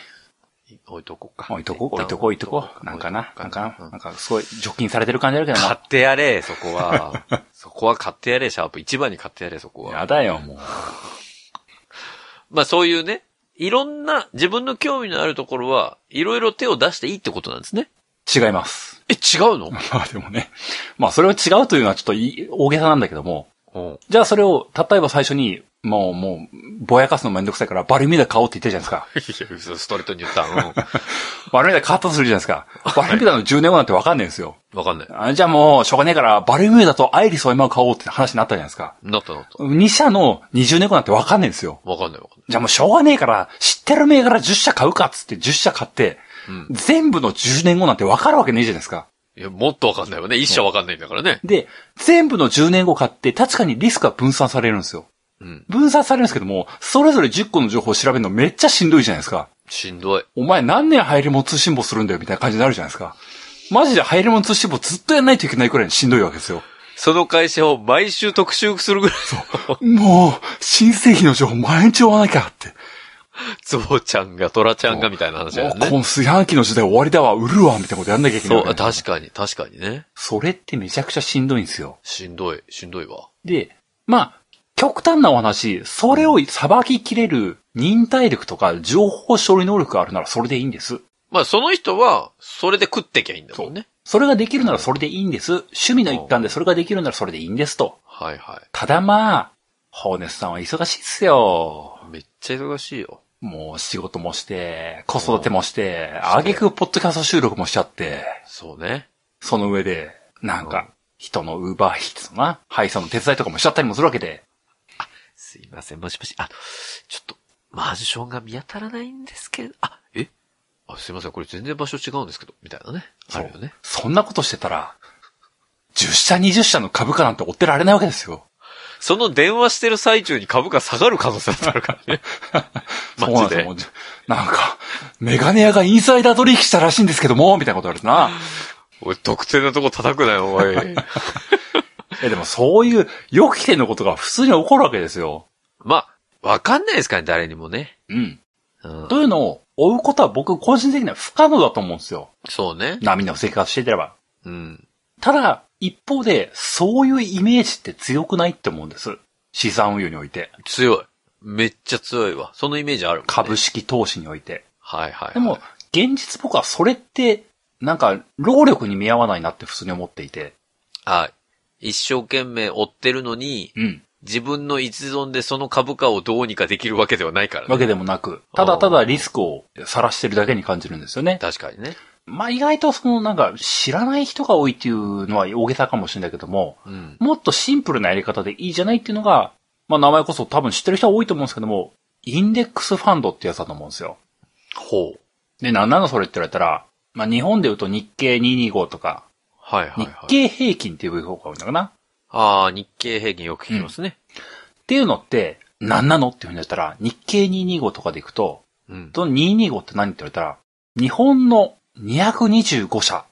置いとこうか。置いとこう、置いとこう、置いとこう。なんかな、なんかな、うんなんかすごい除菌されてる感じあるけど買な。ってやれ、そこは。そこは買ってやれ、シャープ。一番に買ってやれ、そこは。やだよ、もう。まあそういうね、いろんな自分の興味のあるところは、いろいろ手を出していいってことなんですね。違います。え、違うの？まあでもね。まあそれを違うというのはちょっといい大げさなんだけども。うん。じゃあそれを、例えば最初に、もう、もう、ぼやかすのめんどくさいから、バルミューダ買おうって言ってるじゃないですか。いや、嘘ストレートに言った。うん。バルミューダ買ったとするじゃないですか。バルミューダの10年後なんてわかんないんですよ。わかんない。あじゃあもう、しょうがねえから、バルミューダとアイリスを今買おうって話になったじゃないですか。なったなった。2社の20年後なんてわかんないんですよ。わかんないわかんない。じゃあもうしょうがねえから、知ってる銘柄10社買うかっつって10社買って、うん。全部の10年後なんてわかるわけねえじゃないですか。いや、もっとわかんないわね。一社わかんないんだからね。で、全部の10年後買って、確かにリスクは分散されるんですよ。うん。分散されるんですけども、それぞれ10個の情報を調べるのめっちゃしんどいじゃないですか。しんどい。お前何年入りも通信簿するんだよみたいな感じになるじゃないですか。マジで入りも通信簿ずっとやんないといけないくらいにしんどいわけですよ。その会社を毎週特集するぐらい。もう、新製品の情報毎日追わなきゃって。ゾウちゃんがトラちゃんがみたいな話だよね。もうこの炊飯器の時代終わりだわ、売るわ、みたいなことやんなきゃいけないそう、確かに、確かにね。それってめちゃくちゃしんどいんですよ。しんどい、しんどいわ。で、まあ、極端なお話、それを裁ききれる忍耐力とか情報処理能力があるならそれでいいんです。まあ、その人は、それで食ってきゃいいんだもんね。それができるならそれでいいんです。趣味の一環でそれができるならそれでいいんですと。はいはただまあ、ホーネスさんは忙しいっすよ。い。めっちゃ忙しいよ。もう仕事もして、子育てもして、あげくポッドキャスト収録もしちゃって、そうね。その上で、なんか、人のウーバーヒーツのな、配送の手伝いとかもしちゃったりもするわけで。すいません、もしもし。あ、ちょっと、マンションが見当たらないんですけど、あ、え？あ、すいません、これ全然場所違うんですけど、みたいなね。あるよね。そんなことしてたら、10社20社の株価なんて追ってられないわけですよ。その電話してる最中に株価下がる可能性あるからね。マジで。ですよもうなんか、メガネ屋がインサイダー取引したらしいんですけども、みたいなこと言われてな。おい、特定のとこ叩くなよ、おい。え、でもそういう予期せぬことが普通に起こるわけですよ。まあ、わかんないですからね、誰にもね。うん。うん。というのを追うことは僕個人的には不可能だと思うんですよ。そうね。波の生活していれば。うん。ただ、一方で、そういうイメージって強くないって思うんです。資産運用において。強い。めっちゃ強いわ。そのイメージあるね、株式投資において。はいはい、はい。でも、現実僕はそれって、なんか、労力に見合わないなって普通に思っていて。はい。一生懸命追ってるのに、うん。自分の一存でその株価をどうにかできるわけではないからね。わけでもなく、ただただリスクを晒してるだけに感じるんですよね。確かにね。まあ意外とそのなんか知らない人が多いっていうのは大げさかもしれないけども、うん。もっとシンプルなやり方でいいじゃないっていうのが、まあ名前こそ多分知ってる人は多いと思うんですけども、インデックスファンドってやつだと思うんですよ。ほう。で、なんなのそれって言われたら、まあ日本で言うと日経225とか、日はいはいはい。経平均っていう方が多いのかな。ああ、日経平均よく聞きますね。っていうのって、何なのっていうふうに言ったら、日経225とかでいくと、うん。その225って何って言われたら、日本の225社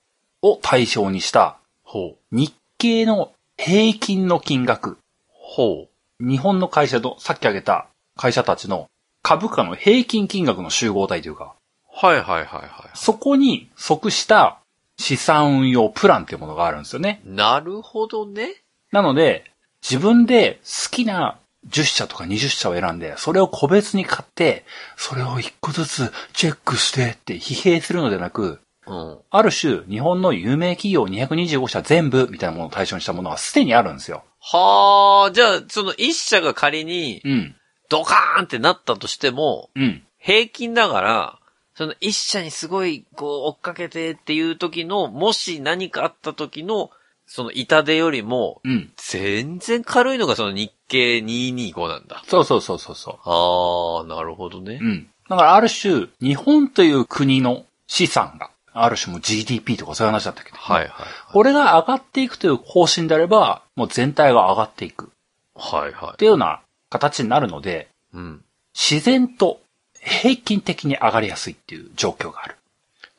を対象にしたほう。日経の平均の金額、ほ日本の会社と、さっき挙げた会社たちの株価の平均金額の集合体というか、う。はいはいはいはい。そこに即した資産運用プランっていうものがあるんですよね。なるほどね。なので、自分で好きな10社とか20社を選んで、それを個別に買って、それを1個ずつチェックしてって疲弊するのではなく、うん。ある種、日本の有名企業225社全部みたいなものを対象にしたものはすでにあるんですよ。はあ、じゃあ、その一社が仮にうん。ドカーンってなったとしても、うん。平均だから、その一社にすごい、こう、追っかけてっていう時の、もし何かあった時の、その痛手よりも、うん。全然軽いのがその日経225なんだ。そうそうそうそうそああ、なるほどねう。う。ん。だからある種、日本という国の資産が、ある種もう GDP とかそういう話だったけど。はいはい。これが上がっていくという方針であれば、もう全体が上がっていく。はいはっていうような形になるので、い。うん。自然と平均的に上がりやすいっていう状況がある。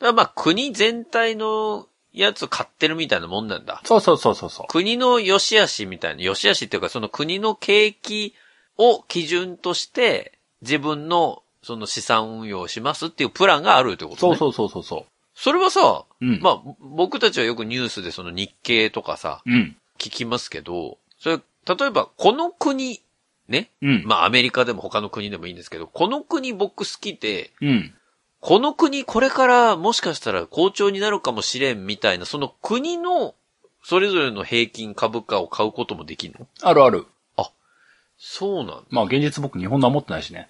だからまあ国全体のやつを買ってるみたいなもんなんだ。そうそうそうそうそう。国の良し悪しみたいな、良し悪しっていうかその国の景気を基準として自分のその資産運用をしますっていうプランがあるってことね。そうそうそうそうそそれはさ、う。うん。まあ僕たちはよくニュースでその日経とかさ、うん。聞きますけど、それ、例えばこの国、ね。うん。まあアメリカでも他の国でもいいんですけど、この国僕好きで、うん。この国これからもしかしたら好調になるかもしれんみたいな、その国のそれぞれの平均株価を買うこともできるの？あるある。そうなんだ。まあ現実僕日本のは持ってないしね。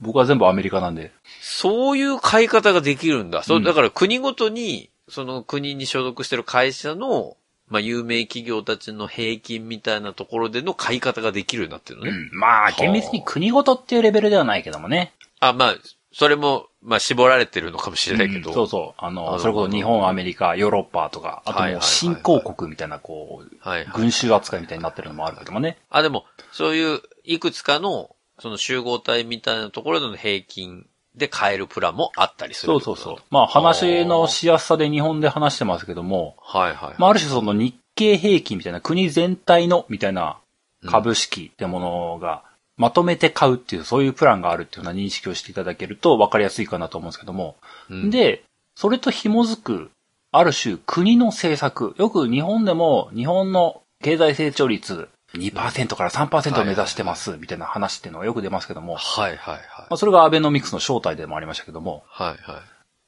僕は全部アメリカなんで。そういう買い方ができるんだ。そうう、んだから国ごとに、その国に所属してる会社の、まあ有名企業たちの平均みたいなところでの買い方ができるようになってるのね。うん。まあ厳密に国ごとっていうレベルではないけどもね。あ、まあ、それも、まあ絞られてるのかもしれないけど。うんそうそう。あの、それこそ日本、アメリカ、ヨーロッパとか、あともう新興国みたいな、こう、はいはい。群衆扱いみたいになってるのもあるけどもね。あ、でも、そういう、いくつかの、その集合体みたいなところでの平均で買えるプランもあったりするそうそうそう。まあ話のしやすさで日本で話してますけども、はいはい。まあある種その日経平均みたいな国全体のみたいな株式ってものがまとめて買うっていう、そういうプランがあるっていうような認識をしていただけると分かりやすいかなと思うんですけども。うん、で、それと紐づく、ある種国の政策。よく日本でも日本の経済成長率2%から3%を目指してますみたいな話っていうのがよく出ますけども、はいはいはい。まあそれがアベノミクスの正体でもありましたけども、はいはい。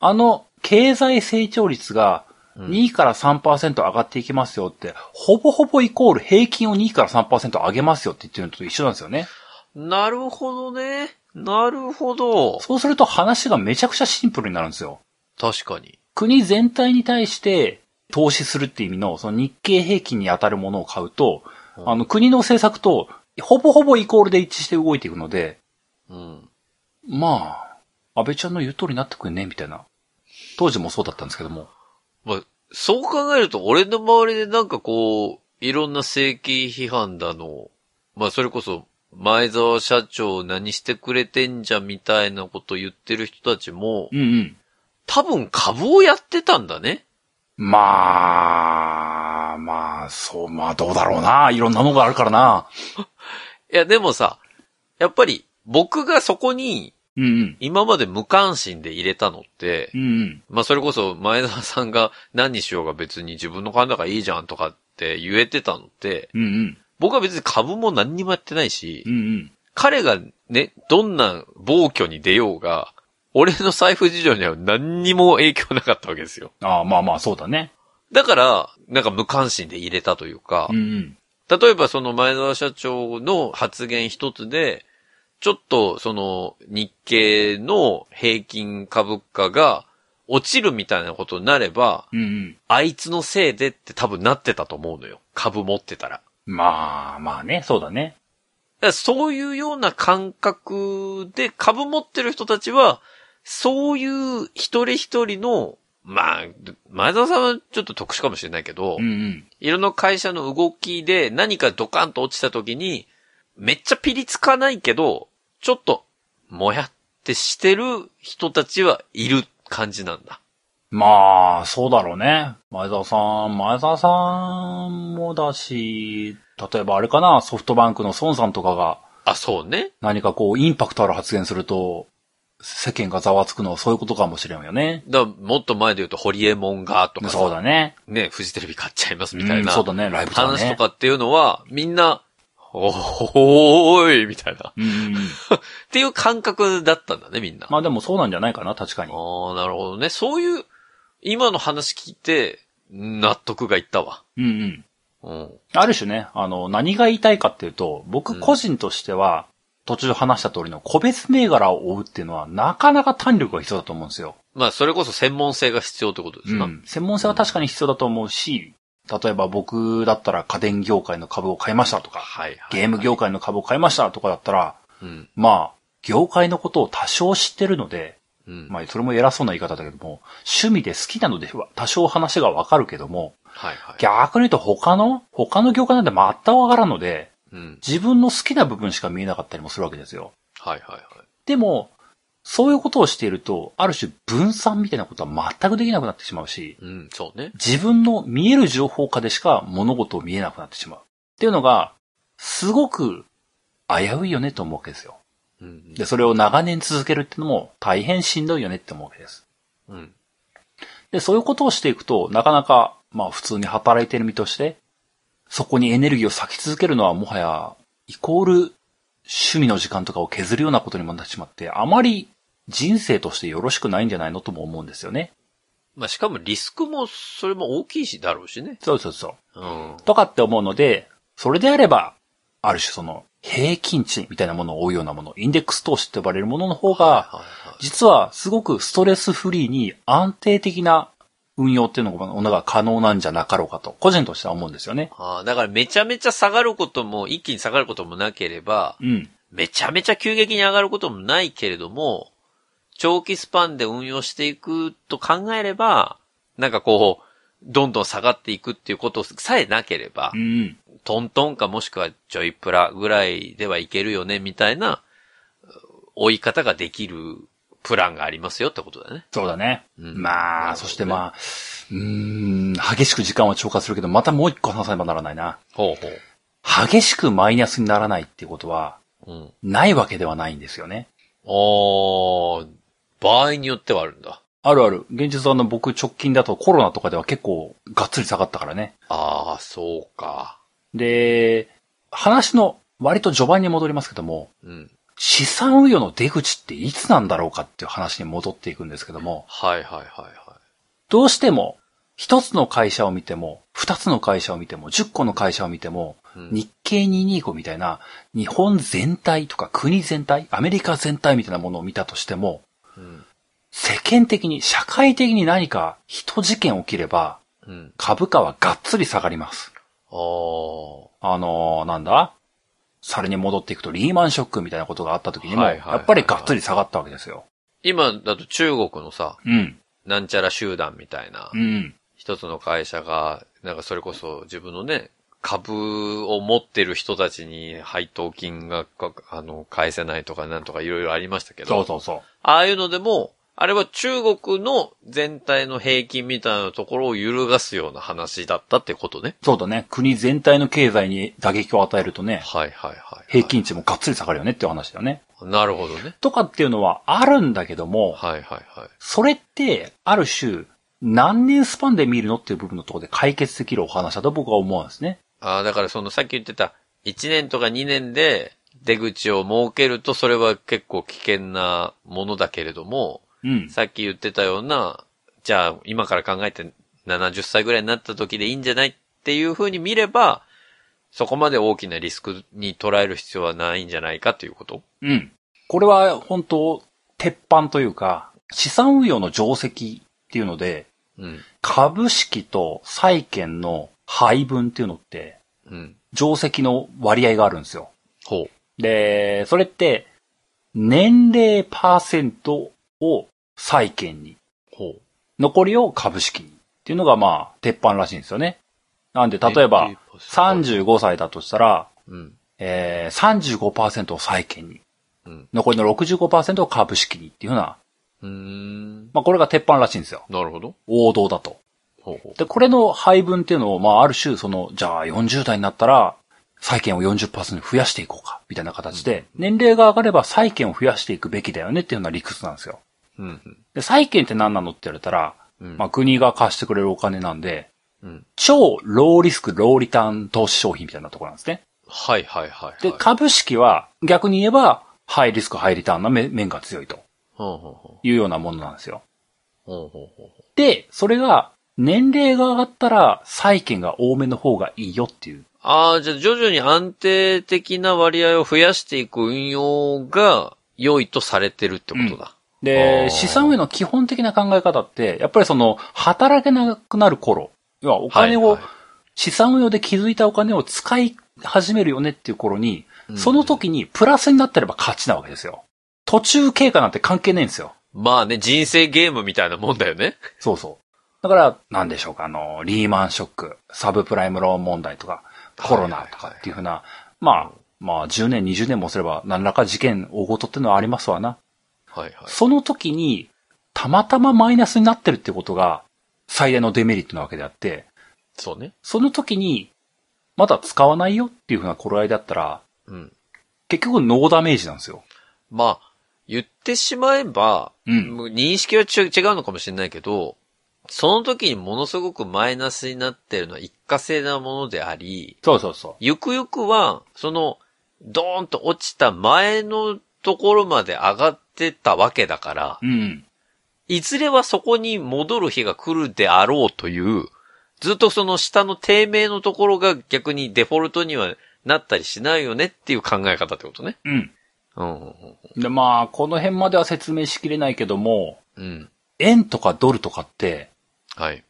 あの経済成長率がうん2から3%上がっていきますよって、ほぼほぼイコール平均を2から3%上げますよって言ってるのと一緒なんですよね。なるほどね。なるほど。そうすると話がめちゃくちゃシンプルになるんですよ。確かに。国全体に対して投資するっていう意味の、その日経平均に当たるものを買うと、うんあの国の政策とほぼほぼイコールで一致して動いていくので、うん。まあ、安倍ちゃんの言う通りになってくんね、みたいな。当時もそうだったんですけども。まあ、そう考えると、俺の周りでなんかこう、いろんな正規批判だの、まあそれこそ、前澤社長何してくれてんじゃんみたいなこと言ってる人たちも、うんうん。多分株をやってたんだね。まあ、まあ、そう、まあどうだろうな。いろんなのがあるからな。いや、でもさ、やっぱり僕がそこにうんうん。今まで無関心で入れたのって、うんうん。まあそれこそ前澤さんが何にしようが別に自分の勘だからいいじゃんとかって言えてたのって、うんうん。僕は別に株も何にもやってないし、うんうん。彼がね、どんな暴挙に出ようが、俺の財布事情には何にも影響なかったわけですよ。ああ、まあまあ、そうだね。だから、なんか無関心で入れたというかうん、うん。例えばその前澤社長の発言一つで、ちょっとその日経の平均株価が落ちるみたいなことになれば、うんうん。あいつのせいでって多分なってたと思うのよ。株持ってたら。まあ、まあね、そうだね。らそういうような感覚で株持ってる人たちは、そういう一人一人の、まあ、前澤さんはちょっと特殊かもしれないけど、うんうん。いろんな会社の動きで何かドカンと落ちた時に、めっちゃピリつかないけど、ちょっと、もやってしてる人たちはいる感じなんだ。まあ、そうだろうね。前澤さん、前澤さんもだし、例えばあれかな、ソフトバンクの孫さんとかがあ、そうね。何かこう、インパクトある発言すると、世間がざわつくのはそういうことかもしれんよね。だもっと前で言うと、ホリエモンがとかさそうだね。ね、フジテレビ買っちゃいますみたいな。うんそうだね、ライブとかね。話とかっていうのは、みんな、おーい、みたいな。っうん。ていう感覚だったんだね、みんな。まあでもそうなんじゃないかな、確かに。ああ、なるほどね。そういう、今の話聞いて、納得がいったわ。うんうん。うん。ある種ね、あの、何が言いたいかっていうと、僕個人としては、途中話した通りの個別銘柄を追うっていうのは、なかなか胆力が必要だと思うんですよ。まあ、それこそ専門性が必要ってことですな。うん。専門性は確かに必要だと思うし、例えば僕だったら家電業界の株を買いましたとか、はいはい。ゲーム業界の株を買いましたとかだったら、うん。まあ、業界のことを多少知ってるので、うん。まあ、それも偉そうな言い方だけども、趣味で好きなのでは多少話がわかるけども、はいはい。逆に言うと他の、他の業界なんて全くわからんので、うん。自分の好きな部分しか見えなかったりもするわけですよ。はいはいはい。でも、そういうことをしていると、ある種分散みたいなことは全くできなくなってしまうし、うん、そうね。自分の見える情報下でしか物事を見えなくなってしまう。っていうのが、すごく危ういよねと思うわけですよ。うん。で、それを長年続けるってのも大変しんどいよねって思うわけです。うん。で、そういうことをしていくと、なかなか、まあ普通に働いてる身として、そこにエネルギーを割き続けるのはもはや、イコール趣味の時間とかを削るようなことにもなってしまって、あまり人生としてよろしくないんじゃないのとも思うんですよね。まあ、しかもリスクも、それも大きいし、だろうしね。そうそうそう。うん。とかって思うので、それであれば、ある種その、平均値みたいなものを追うようなもの、インデックス投資って呼ばれるものの方が、実はすごくストレスフリーに安定的な運用っていうのが可能なんじゃなかろうかと、個人としては思うんですよね。ああ、だからめちゃめちゃ下がることも、一気に下がることもなければ、うん。めちゃめちゃ急激に上がることもないけれども、長期スパンで運用していくと考えれば、なんかこう、どんどん下がっていくっていうことさえなければう、ん。トントンかもしくはちょいプラぐらいではいけるよね、みたいな、追い方ができるプランがありますよってことだね。そうだね。うんまあ、ねそしてまあ、うーん、激しく時間は超過するけど、またもう一個話さねばならないな。ほうほう。激しくマイナスにならないっていうことは、うん。ないわけではないんですよね。ああ、場合によってはあるんだ。あるある。現実はあの僕直近だとコロナとかでは結構がっつり下がったからね。ああ、そうか。で、話の割と序盤に戻りますけども、うん。資産運用の出口っていつなんだろうかっていう話に戻っていくんですけども、はいはいはいはい。どうしても一つの会社を見ても、二つの会社を見ても、十個の会社を見ても、うん日経225みたいな日本全体とか国全体、アメリカ全体みたいなものを見たとしても、うん。世間的に、社会的に何か一事件起きれば、うん。株価はがっつり下がります。ああ。あのーなんだ？それに戻っていくとリーマンショックみたいなことがあった時にも、やっぱりがっつり下がったわけですよ。今だと中国のさ、うん。なんちゃら集団みたいなう、ん。一つの会社が、なんかそれこそ自分のね、株を持ってる人たちに配当金が、かあの、返せないとかなんとかいろいろありましたけど、そうそうそう。ああいうのでも、あれは中国の全体の平均みたいなところを揺るがすような話だったってことね。そうだね。国全体の経済に打撃を与えるとね、はいはいはい。平均値もがっつり下がるよねっていう話だよね。なるほどね。とかっていうのはあるんだけども、はいはいはい。それって、ある種、何年スパンで見るのっていう部分のところで解決できるお話だと僕は思うんですね。ああ、だからそのさっき言ってた、1年とか2年で出口を設けるとそれは結構危険なものだけれども、うん。さっき言ってたような、じゃあ今から考えて70歳ぐらいになった時でいいんじゃないっていう風に見れば、そこまで大きなリスクに捉える必要はないんじゃないかということうん。これは本当、鉄板というか、資産運用の定石っていうので、うん。株式と債券の配分っていうのって、うん。定石の割合があるんですよ。ほう。で、それって、年齢パーセントを債券に、ほう。残りを株式にっていうのがまあ、鉄板らしいんですよね。なんで、例えば、35歳だとしたら、うん。えー、35%を債券に、うん。残りの65%を株式にっていうようなうーん。まあこれが鉄板らしいんですよ。なるほど。王道だと。ほうほで、これの配分っていうのを、まあある種、その、じゃあ40代になったら、債券を40%増やしていこうか、みたいな形で、年齢が上がれば債券を増やしていくべきだよねっていうような理屈なんですよ。う。うんうん。で、債券って何なのって言われたら、うんまあ国が貸してくれるお金なんで、うん。超ローリスク、ローリターン投資商品みたいなところなんですね。はいはいはい、はい。で、株式は逆に言えば、ハイリスク、ハイリターンな面面が強いというようなものなんですよ。で、それが、年齢が上がったら、債券が多めの方がいいよっていう。ああ、じゃあ徐々に安定的な割合を増やしていく運用が良いとされてるってことだ。あで、ー資産運用の基本的な考え方って、やっぱりその、働けなくなる頃、要はお金を、はいはい資産運用で築いたお金を使い始めるよねっていう頃に、うんその時にプラスになってれば勝ちなわけですよ。途中経過なんて関係ないんですよ。まあね、人生ゲームみたいなもんだよね。そうそう。だから、なんでしょうか、あの、リーマンショック、サブプライムローン問題とか、コロナとかっていうふうな、まあ、まあ、10年、20年もすれば、何らか事件、大事っていうのはありますわな。はいはい。その時に、たまたまマイナスになってるってことが、最大のデメリットなわけであって、そうね。その時に、まだ使わないよっていうふうな頃合いだったら、うん。結局ノーダメージなんですよ。まあ、言ってしまえば、うん認識はち違うのかもしれないけど、その時にものすごくマイナスになってるのは一過性なものであり、そうそうそゆくゆくは、その、ドーンと落ちた前のところまで上がってたわけだからう。、うん。いずれはそこに戻る日が来るであろうという、ずっとその下の低迷のところが逆にデフォルトにはなったりしないよねっていう考え方ってことね。うん。うんうんで、まあ、この辺までは説明しきれないけども、うん。うん。円とかドルとかって、はい。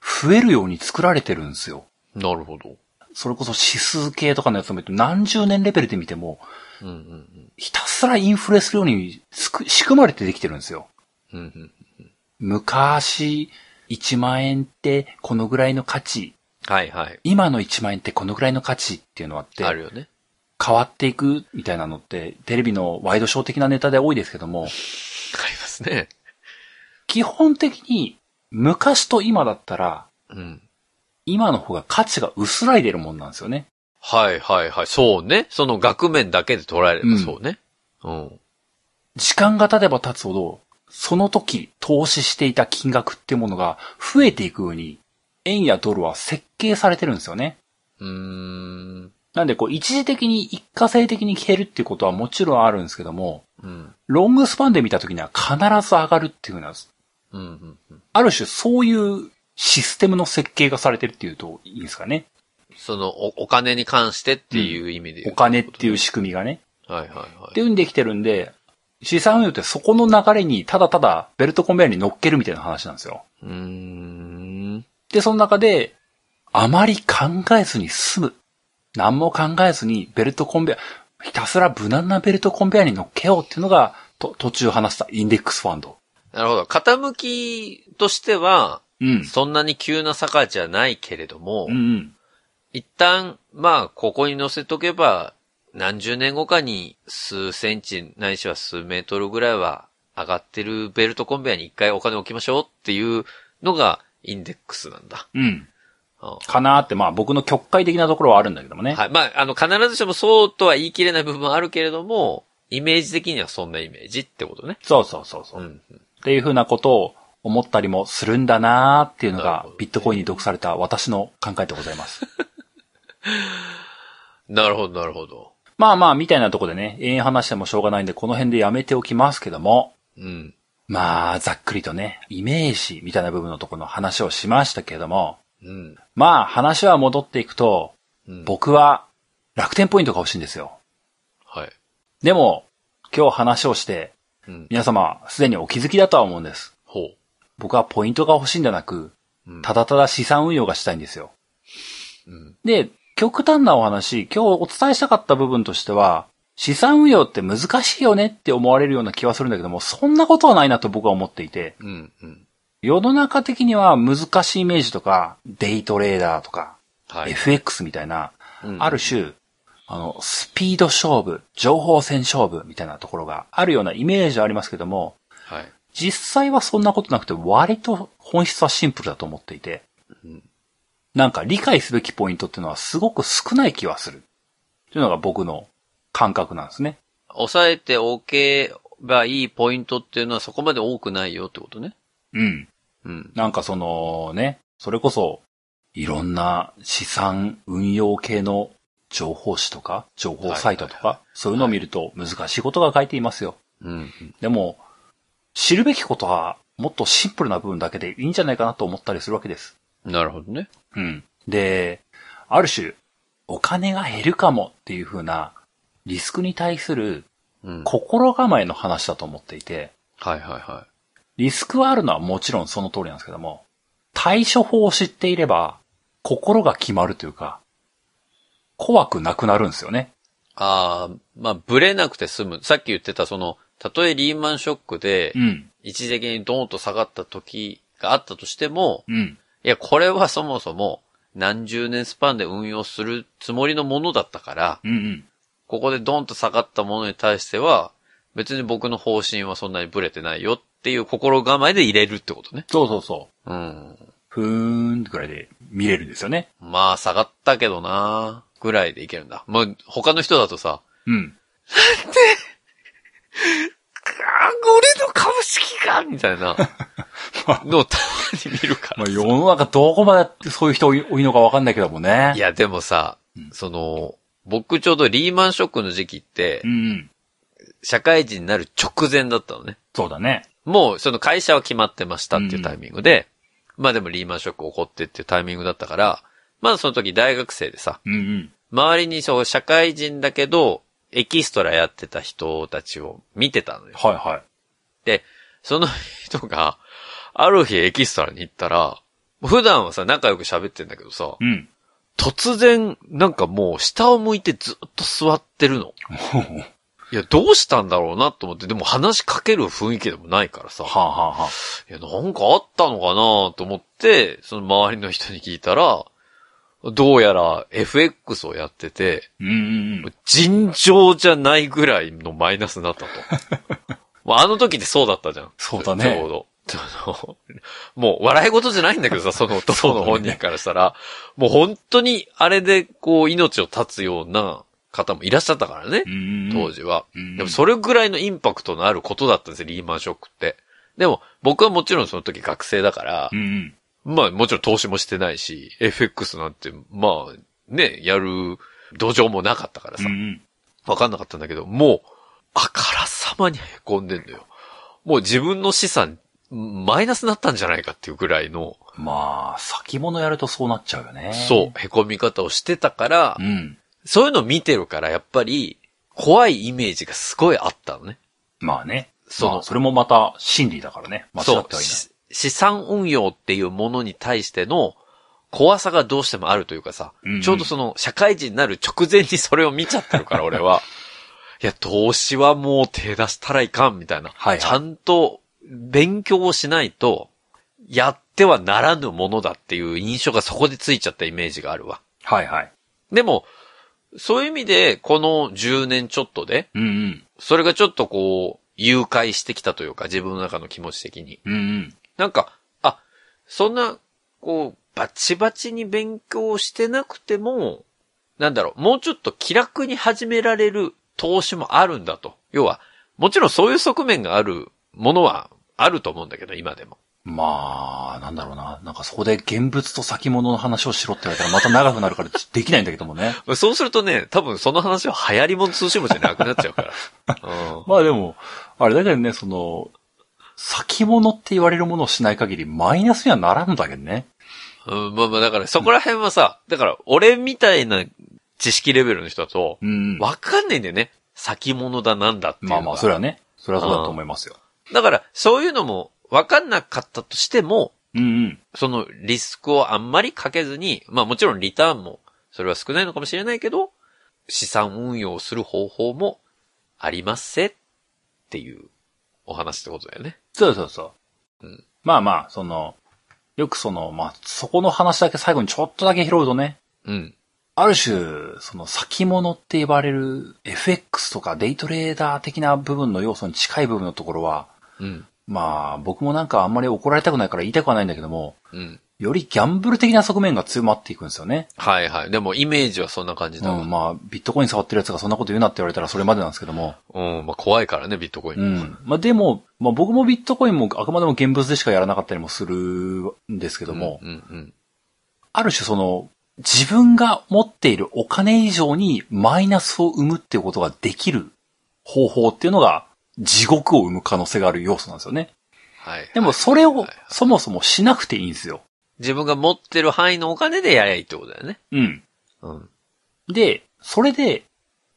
増えるように作られてるんですよ。なるほど。それこそ指数系とかのやつを見て何十年レベルで見ても、うんうんひたすらインフレするように仕組まれてできてるんですよ。うん。うんうん。昔、1万円ってこのぐらいの価値、はいはい。今の1万円ってこのぐらいの価値っていうのはあって、あるよね。変わっていくみたいなのって、テレビのワイドショー的なネタで多いですけども、ありますね。基本的に昔と今だったら、うん。今の方が価値が薄らいでるもんなんですよね。はいはいはい。そうね。その額面だけで捉えれうんばそうね。うん。時間が経てば経つほど、その時投資していた金額っていうものが増えていくように、円やドルは設計されてるんですよね。うーん。なんでこう一時的に一過性的に消えるっていうことはもちろんあるんですけども、うん。ロングスパンで見た時には必ず上がるっていうふうな、うんうんうん。ある種そういうシステムの設計がされてるっていうといいんですかね。そのお、お金に関してっていう意味で言お金っていう仕組みがね。はいはいはい。っていうんできてるんで、資産運用ってそこの流れにただただベルトコンベヤーに乗っけるみたいな話なんですよ。うーん。で、その中で、あまり考えずに済む。何も考えずにベルトコンベヤー、ひたすら無難なベルトコンベヤーに乗っけようっていうのが、と途中話したインデックスファンド。なるほど。傾きとしては、うん。そんなに急な坂じゃないけれども、うんうん。一旦、まあ、ここに乗せとけば、何十年後かに数センチないしは数メートルぐらいは上がってるベルトコンベヤーに一回お金置きましょうっていうのがインデックスなんだ。うん。あかなーって、まあ僕の曲解的なところはあるんだけどもね。はい。まあ、あの、必ずしもそうとは言い切れない部分はあるけれども、イメージ的にはそんなイメージってことね。そうそうそうそうう。ん。っていうふうなことを思ったりもするんだなーっていうのがなるほどビットコインに読された私の考えでございます。なるほど、なるほど。まあまあ、みたいなところでね、永遠話してもしょうがないんで、この辺でやめておきますけども、うん。まあ、ざっくりとね、イメージみたいな部分のところの話をしましたけれども、うん。まあ、話は戻っていくと、うん。僕は楽天ポイントが欲しいんですよ。はい。でも、今日話をして、うん。皆様、すでにお気づきだとは思うんです。ほ僕はポイントが欲しいんじゃなく、う。うん。ただただ資産運用がしたいんですよ。うん。で、極端なお話、今日お伝えしたかった部分としては、資産運用って難しいよねって思われるような気はするんだけども、そんなことはないなと僕は思っていて、うん。うん。世の中的には難しいイメージとか、デイトレーダーとか、はい。FX みたいな、うんある種、あの、スピード勝負、情報戦勝負みたいなところがあるようなイメージはありますけども、はい。実際はそんなことなくて割と本質はシンプルだと思っていて、なんか理解すべきポイントっていうのはすごく少ない気はする。というのが僕の感覚なんですね。抑えておけばいいポイントっていうのはそこまで多くないよってことね。うん。うん。なんかそのね、それこそ、いろんな資産運用系の情報誌とか、情報サイトとか、そういうのを見ると難しいことが書いていますよ。うん。でも、知るべきことはもっとシンプルな部分だけでいいんじゃないかなと思ったりするわけです。なるほどね。うん。で、ある種、お金が減るかもっていう風なリスクに対するうん。心構えの話だと思っていて、はいはいはリスクはあるのはもちろんその通りなんですけども、対処法を知っていれば、心が決まるというか、怖くなくなるんですよね。い。ああ、まあ、ブレなくて済む。さっき言ってたその、たとえリーマンショックでう、ん。一時的にドーンと下がった時があったとしても、うん。いや、これはそもそも何十年スパンで運用するつもりのものだったから、うんうん。ここでドンと下がったものに対しては、別に僕の方針はそんなにブレてないよっていう心構えで入れるってことね。そうそうそう。うん。ふーんってくらいで見れるんですよね。まあ、下がったけどなぐらいでいけるんだ。まあ、他の人だとさ、うん。あ、俺の株式がみたいな のをたまに見るからまあ世の中どこまでそういう人多いのかわかんないけどもね。いや、でもさ、その、僕ちょうどリーマンショックの時期ってう、んうん。社会人になる直前だったのね。そうだね。もう、その会社は決まってましたっていうタイミングで、まあでもリーマンショック起こってっていうタイミングだったから、まだその時大学生でさ、うんうん。周りにそう、社会人だけど、エキストラやってた人たちを見てたのよ。はいはい。で、その人が、ある日エキストラに行ったら、普段はさ、仲良く喋ってんだけどさ、うん。突然、なんかもう下を向いてずっと座ってるの。いや、どうしたんだろうなと思って、でも話しかける雰囲気でもないからさ、はあ、はあはあ、いや、なんかあったのかなと思って、その周りの人に聞いたら、どうやら FX をやってて。尋常じゃないぐらいのマイナスになったと。まあ、あの時ってそうだったじゃん。そうだねちょうど。もう笑い事じゃないんだけどさ、その男の本人からしたら、もう本当にあれでこう命を絶つような方もいらっしゃったからね。当時は。うんでもそれぐらいのインパクトのあることだったんですよ、リーマンショックって。でも僕はもちろんその時学生だからう、んうん。まあもちろん投資もしてないし、FX なんてまあね、やる土壌もなかったからさうんう、ん。わかんなかったんだけど、もう、あからさまに凹んでんのよ。もう自分の資産、マイナスになったんじゃないかっていうぐらいの、まあ、先物やるとそうなっちゃうよね。そう、凹み方をしてたからう。う、ん。そういうの見てるから、やっぱり、怖いイメージがすごいあったのね。まあね。そのまあそれもまた真理だからね。間違そうってはいない。し資産運用っていうものに対しての怖さがどうしてもあるというかさ、うんうんちょうどその社会人になる直前にそれを見ちゃってるから俺は。いや、投資はもう手出したらいかんみたいな。はいはいちゃんと勉強をしないと、やってはならぬものだっていう印象がそこでついちゃったイメージがあるわ。はいはい。でも、そういう意味で、この10年ちょっとで、うんうん。それがちょっとこう、誘拐してきたというか、自分の中の気持ち的に。うんうん。なんか、あ、そんな、こう、バチバチに勉強してなくても、なんだろう、もうちょっと気楽に始められる投資もあるんだと。要は、もちろんそういう側面があるものはあると思うんだけど、今でも。まあ、なんだろうな。なんかそこで現物と先物の話をしろって言われたらまた長くなるからできないんだけどもね。そうするとね、多分その話は流行り物通信簿じゃなくなっちゃうから。うんまあでも、あれだけどね、その、先物って言われるものをしない限りマイナスにはならんだけどね。うん、まあまあだからそこら辺はさ、だから俺みたいな知識レベルの人だと、うん。わかんないんだよね。先物だなんだっていう。まあまあ、それはね。それはそうだと思いますよ。だから、そういうのも分かんなかったとしても、うんうん。そのリスクをあんまりかけずに、まあもちろんリターンも、それは少ないのかもしれないけど、資産運用をする方法もありますせっていうお話ってことだよね。そうそうそう。うんまあまあ、その、よくその、まあ、そこの話だけ最後にちょっとだけ拾うとね、うん。ある種、その先物って言われる FX とかデイトレーダー的な部分の要素に近い部分のところは、うん。まあ、僕もなんかあんまり怒られたくないから言いたくはないんだけども、うん。よりギャンブル的な側面が強まっていくんですよね。はいはい。でもイメージはそんな感じだわ。うん、まあ、ビットコイン触ってるやつがそんなこと言うなって言われたらそれまでなんですけども。うん。まあ怖いからね、ビットコイン。うん。まあでも、まあ僕もビットコインもあくまでも現物でしかやらなかったりもするんですけども、うんうん。ある種その、自分が持っているお金以上にマイナスを生むっていうことができる方法っていうのが地獄を生む可能性がある要素なんですよね。はい。でもそれをそもそもしなくていいんですよ。自分が持ってる範囲のお金でやりゃいいってことだよね。うん。うん。で、それで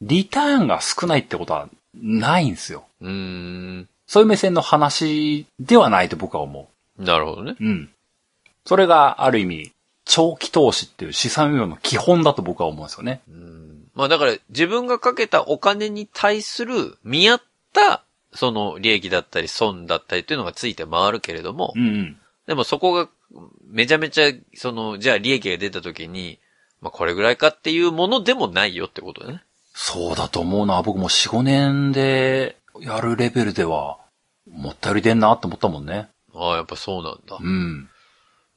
リターンが少ないってことはないんですよ。うーん。そういう目線の話ではないと僕は思なるほどね。う。うん。それがある意味、長期投資っていう資産運用の基本だと僕は思うんですよね。うん。まあだから自分がかけたお金に対する見合ったその利益だったり損だったりっていうのがついて回るけれども、うんうん。でもそこがめちゃめちゃその、じゃあ利益が出た時に、まあこれぐらいかっていうものでもないよってことだね。そうだと思うな。僕も4、5年でやるレベルでは、もったより出んなって思ったもんね。ああ、やっぱそうなんだう。ん。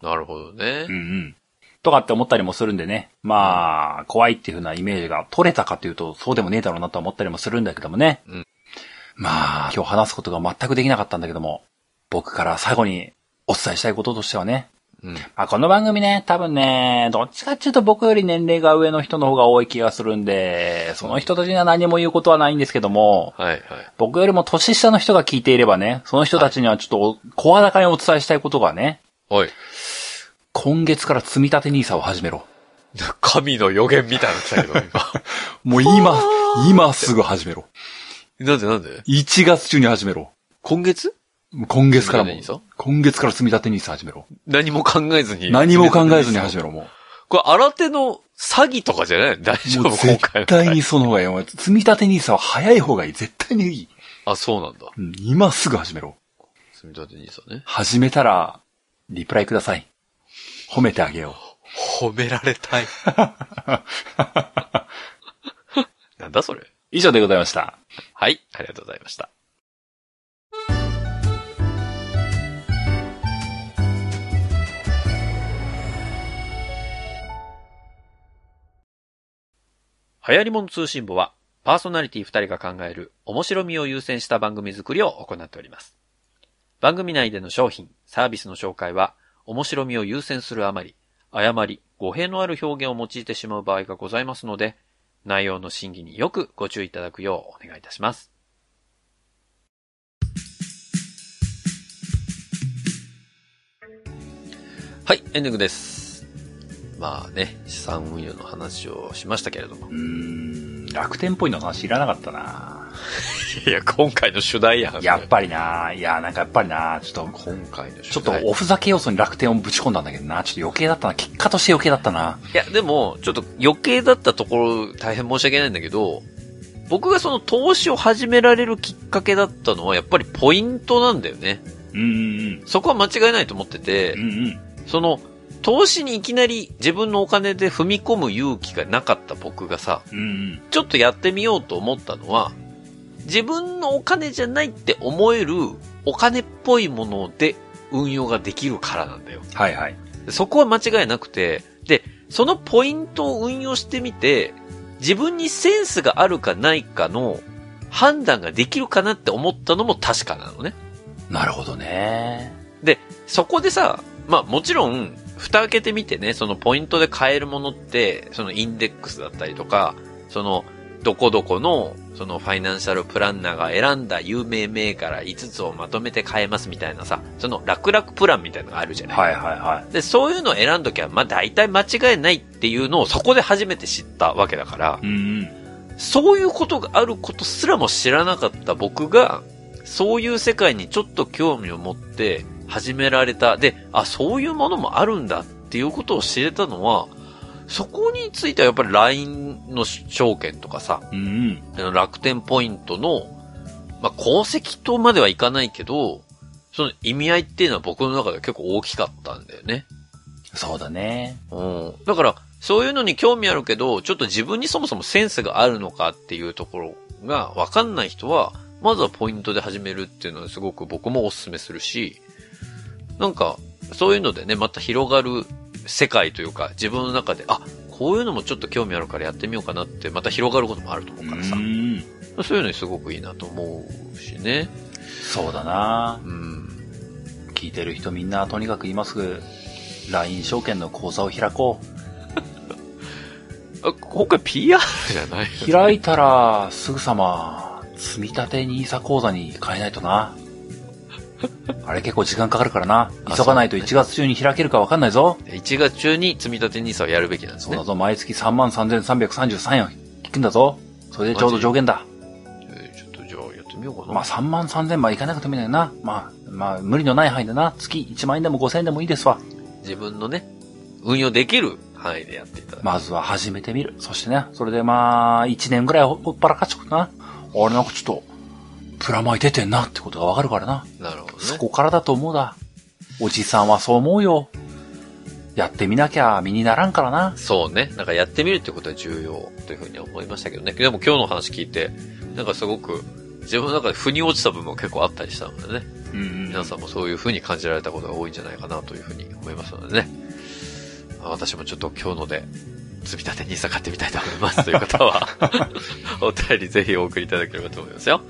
なるほどねうんう。ん。とかって思ったりもするんでね。まあ、怖いっていう風なイメージが取れたかというと、そうでもねえだろうなとは思ったりもするんだけどもね。うんまあ、今日話すことが全くできなかったんだけども、僕から最後にお伝えしたいこととしてはね。うん。まあ、この番組ね、多分ね、どっちかっていうと僕より年齢が上の人の方が多い気がするんで、その人たちには何も言うことはないんですけども、はいはい。僕よりも年下の人が聞いていればね、その人たちにはちょっとお声高にお伝えしたいことがね、おい。今月から積み立て NISA を始めろ。神の予言みたいなの来たけど、今。もう今、今すぐ始めろ。なんでなんで？1月中に始めろ。今月？今月からも。今月から積み立て NISA 始めろ。何も考えずに。何も考えずに始めろ、もこれ、新手の詐欺とかじゃない？大う。丈夫？今回の。絶対にその方がいい。積み立て NISA は早い方がいい。絶対にいい。あ、そうなんだ。うん今すぐ始めろ。積み立て NISA ね。始めたら、リプライください。褒めてあげよ褒められたい。なんだそれ？う。以上でございました。はい、ありがとうございました。流行り物通信簿は、パーソナリティ2人が考える面白みを優先した番組作りを行っております。番組内での商品、サービスの紹介は、面白みを優先するあまり、誤り、語弊のある表現を用いてしまう場合がございますので、内容の審議によくご注意いただくようお願いいたします。はい、エンディングです。まあね、資産運用の話をしましたけれどもう。ーん、楽天ポイントの話いらなかったな いや、今回の主題やん。やっぱりないや、なんかやっぱりなちょっと、今回のちょっと。おふざけ要素に楽天をぶち込んだんだけどなちょっと余計だったな。結果として余計だったな。いや、でも、ちょっと余計だったところ大変申し訳ないんだけど、僕がその投資を始められるきっかけだったのはやっぱりポイントなんだよね。うんうんそこは間違いないと思っててうん。う、んうん。その、投資にいきなり自分のお金で踏み込む勇気がなかった僕がさ、うんうん。ちょっとやってみようと思ったのは、自分のお金じゃないって思えるお金っぽいもので運用ができるからなんだよ。はいはい。そこは間違いなくて、で、そのポイントを運用してみて、自分にセンスがあるかないかの判断ができるかなって思ったのも確かなのね。なるほどね。で、そこでさ、まあもちろん、蓋開けてみてね、そのポイントで買えるものって、そのインデックスだったりとか、その、どこどこの、そのファイナンシャルプランナーが選んだ有名銘柄5つをまとめて買えますみたいなさ、その楽々プランみたいなのがあるじゃないはいはいはい。で、そういうのを選んどきゃ、まあ大体間違いないっていうのをそこで初めて知ったわけだからう、んうん。そういうことがあることすらも知らなかった僕が、そういう世界にちょっと興味を持って始められた。で、あ、そういうものもあるんだっていうことを知れたのは、そこについてはやっぱり LINE の証券とかさ、うん楽天ポイントの、まあ、功績とまではいかないけど、その意味合いっていうのは僕の中で結構大きかったんだよね。そうだね。うん。だから、そういうのに興味あるけど、ちょっと自分にそもそもセンスがあるのかっていうところがわかんない人は、まずはポイントで始めるっていうのはすごく僕もお勧めするし、なんか、そういうのでね、また広がる世界というか、自分の中で、あ、こういうのもちょっと興味あるからやってみようかなって、また広がることもあると思うからさ。そういうのにすごくいいなと思うしね。そうだなうん。聞いてる人みんなとにかく今すぐ LINE 証券の口座を開こう。あ、今回 PR じゃない開いたらすぐさま積み立て NISA 口座に変えないとな。あれ結構時間かかるからな。急がないと1月中に開けるか分かんないぞ。1月中に積み立て NISA をやるべきなんですね。そうだぞ、毎月33,333円引くんだぞ。それでちょうど上限だ。えー、ちょっとじゃあやってみようかな。まあ3万3000まあいかなくてもいいんだよな。まあ、まあ無理のない範囲だな。月1万円でも5000円でもいいですわ。自分のね、運用できる範囲でやっていただまずは始めてみる。そしてね、それでまあ、1年ぐらいほっぱらかしとくな。あれなんかちょっと、プラマイ出てんなってことがわかるからな。なるほどね。そこからだと思うだ。おじさんはそう思うよ。やってみなきゃ身にならんからな。そうね。なんかやってみるってことは重要というふうに思いましたけどね。でも今日の話聞いて、なんかすごく自分の中で腑に落ちた部分も結構あったりしたのでね。うん、うん、皆さんもそういうふうに感じられたことが多いんじゃないかなというふうに思いますのでね。私もちょっと今日ので積み立て NISA 買ってみたいと思いますという方は お便りぜひお送りいただければと思いますよ。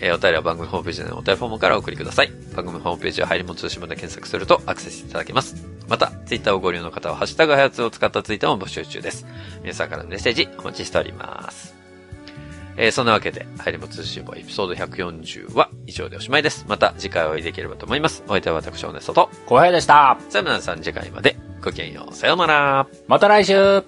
えー、お便りは番組ホームページのお便りフォームからお送りください。番組ホームページは入りも通信まで検索するとアクセスいただけます。また、ツイッターをご利用の方は、ハッシュタグハヤツを使ったツイーも募集中です。皆さんからのメッセージお待ちしております。えー、そんなわけで、入りも通信簿エピソード140は以上でおしまいです。また次回お会いできればと思います。お相手は私、オネストと、小平でした。さあ皆さん次回までごきげんよう。さようなら。また来週